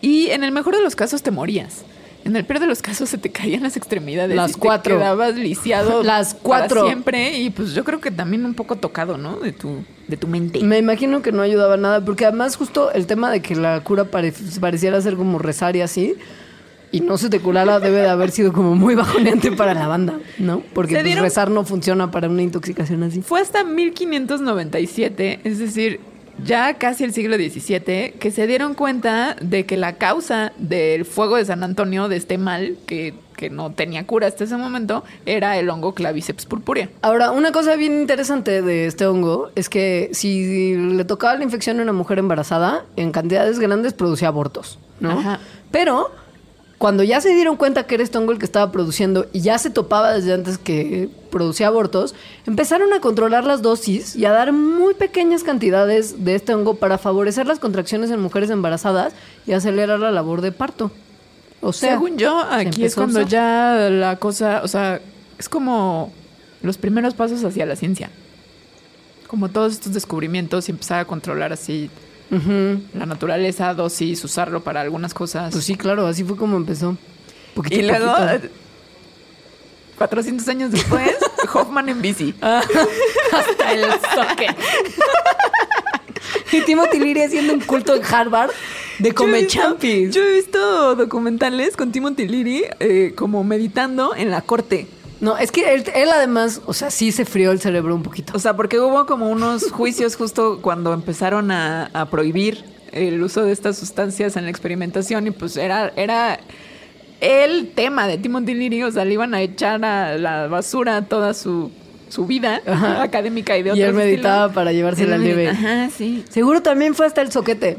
Y en el mejor de los casos te morías. En el peor de los casos se te caían las extremidades. Las y te cuatro. quedabas lisiado. Las para cuatro. siempre. Y pues yo creo que también un poco tocado, ¿no? De tu, de tu mente. Me imagino que no ayudaba nada, porque además justo el tema de que la cura pare- pareciera ser como rezar y así, y no se te curara debe de haber sido como muy bajoneante para la banda, ¿no? Porque pues, dieron- rezar no funciona para una intoxicación así. Fue hasta 1597, es decir, ya casi el siglo XVII, que se dieron cuenta de que la causa del fuego de San Antonio, de este mal que, que no tenía cura hasta ese momento, era el hongo Claviceps purpurea. Ahora, una cosa bien interesante de este hongo es que si le tocaba la infección a una mujer embarazada, en cantidades grandes producía abortos, ¿no? Ajá. Pero cuando ya se dieron cuenta que era este hongo el que estaba produciendo y ya se topaba desde antes que producía abortos, empezaron a controlar las dosis y a dar muy pequeñas cantidades de este hongo para favorecer las contracciones en mujeres embarazadas y acelerar la labor de parto. O sea, Según yo, se aquí es cuando ya la cosa, o sea, es como los primeros pasos hacia la ciencia. Como todos estos descubrimientos y empezar a controlar así La naturaleza, dosis, usarlo para algunas cosas. Pues sí, claro, así fue como empezó. Poquito Y luego, poquito. eh, 400 años después, Hoffman en bici. hasta el socket. y Timothy Leary haciendo un culto en Harvard De come champis. Yo he visto documentales con Timothy Leary eh, como meditando en la corte. No, es que él, además, o sea, sí se frió el cerebro un poquito. O sea, porque hubo como unos juicios justo cuando empezaron a, a prohibir el uso de estas sustancias en la experimentación y pues era, era el tema de Timothy Leary, o sea, le iban a echar a la basura toda su, su vida Ajá. académica y de Y él otros meditaba para llevársela leve. Ajá, sí. Seguro también fue hasta el soquete.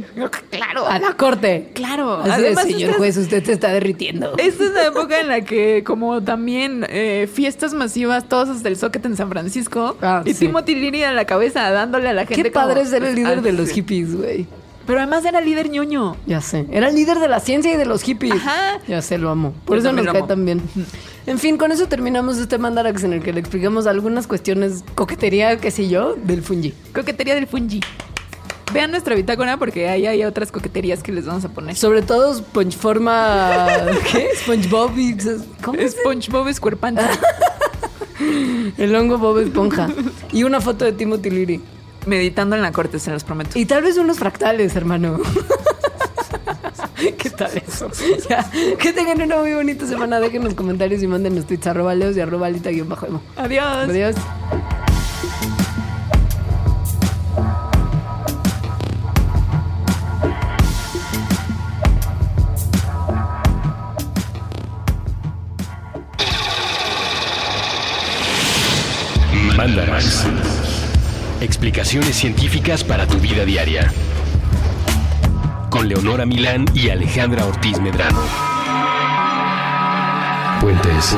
Claro. A la corte. Claro. Así de, Además, señor juez, usted se está derritiendo. Esta es la época en la que, como también eh, fiestas masivas, todos hasta el socket en San Francisco. Ah, y sí. Timothy Leary a la cabeza dándole a la gente. Qué como- padre ser el líder Ah, de los sí. hippies, güey. Pero además era líder ñoño. Ya sé. Era el líder de la ciencia y de los hippies. Ajá. Ya sé, lo amo. Por Yo eso nos cae tan bien. En fin, con eso terminamos este mandarax en el que le explicamos algunas cuestiones, coquetería, qué sé yo, del fungi. Coquetería del fungi. Vean nuestra bitácora porque ahí hay otras coqueterías que les vamos a poner. Sobre todo Spongeforma... ¿Qué? SpongeBob y... ¿Cómo es? SpongeBob SquarePants. El hongo Bob Esponja. Y una foto de Timothy Leary. Meditando en la corte, se los prometo. Y tal vez unos fractales, hermano. ¿Qué tal eso? Ya, que tengan una muy bonita semana. Dejen los comentarios y manden los tweets arroba leos y arroba alita guion bajo emo. Adiós. Adiós. Mandarax. Explicaciones científicas para tu vida diaria. Con Leonora Milán y Alejandra Ortiz Medrano. Puentes.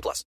18 plus.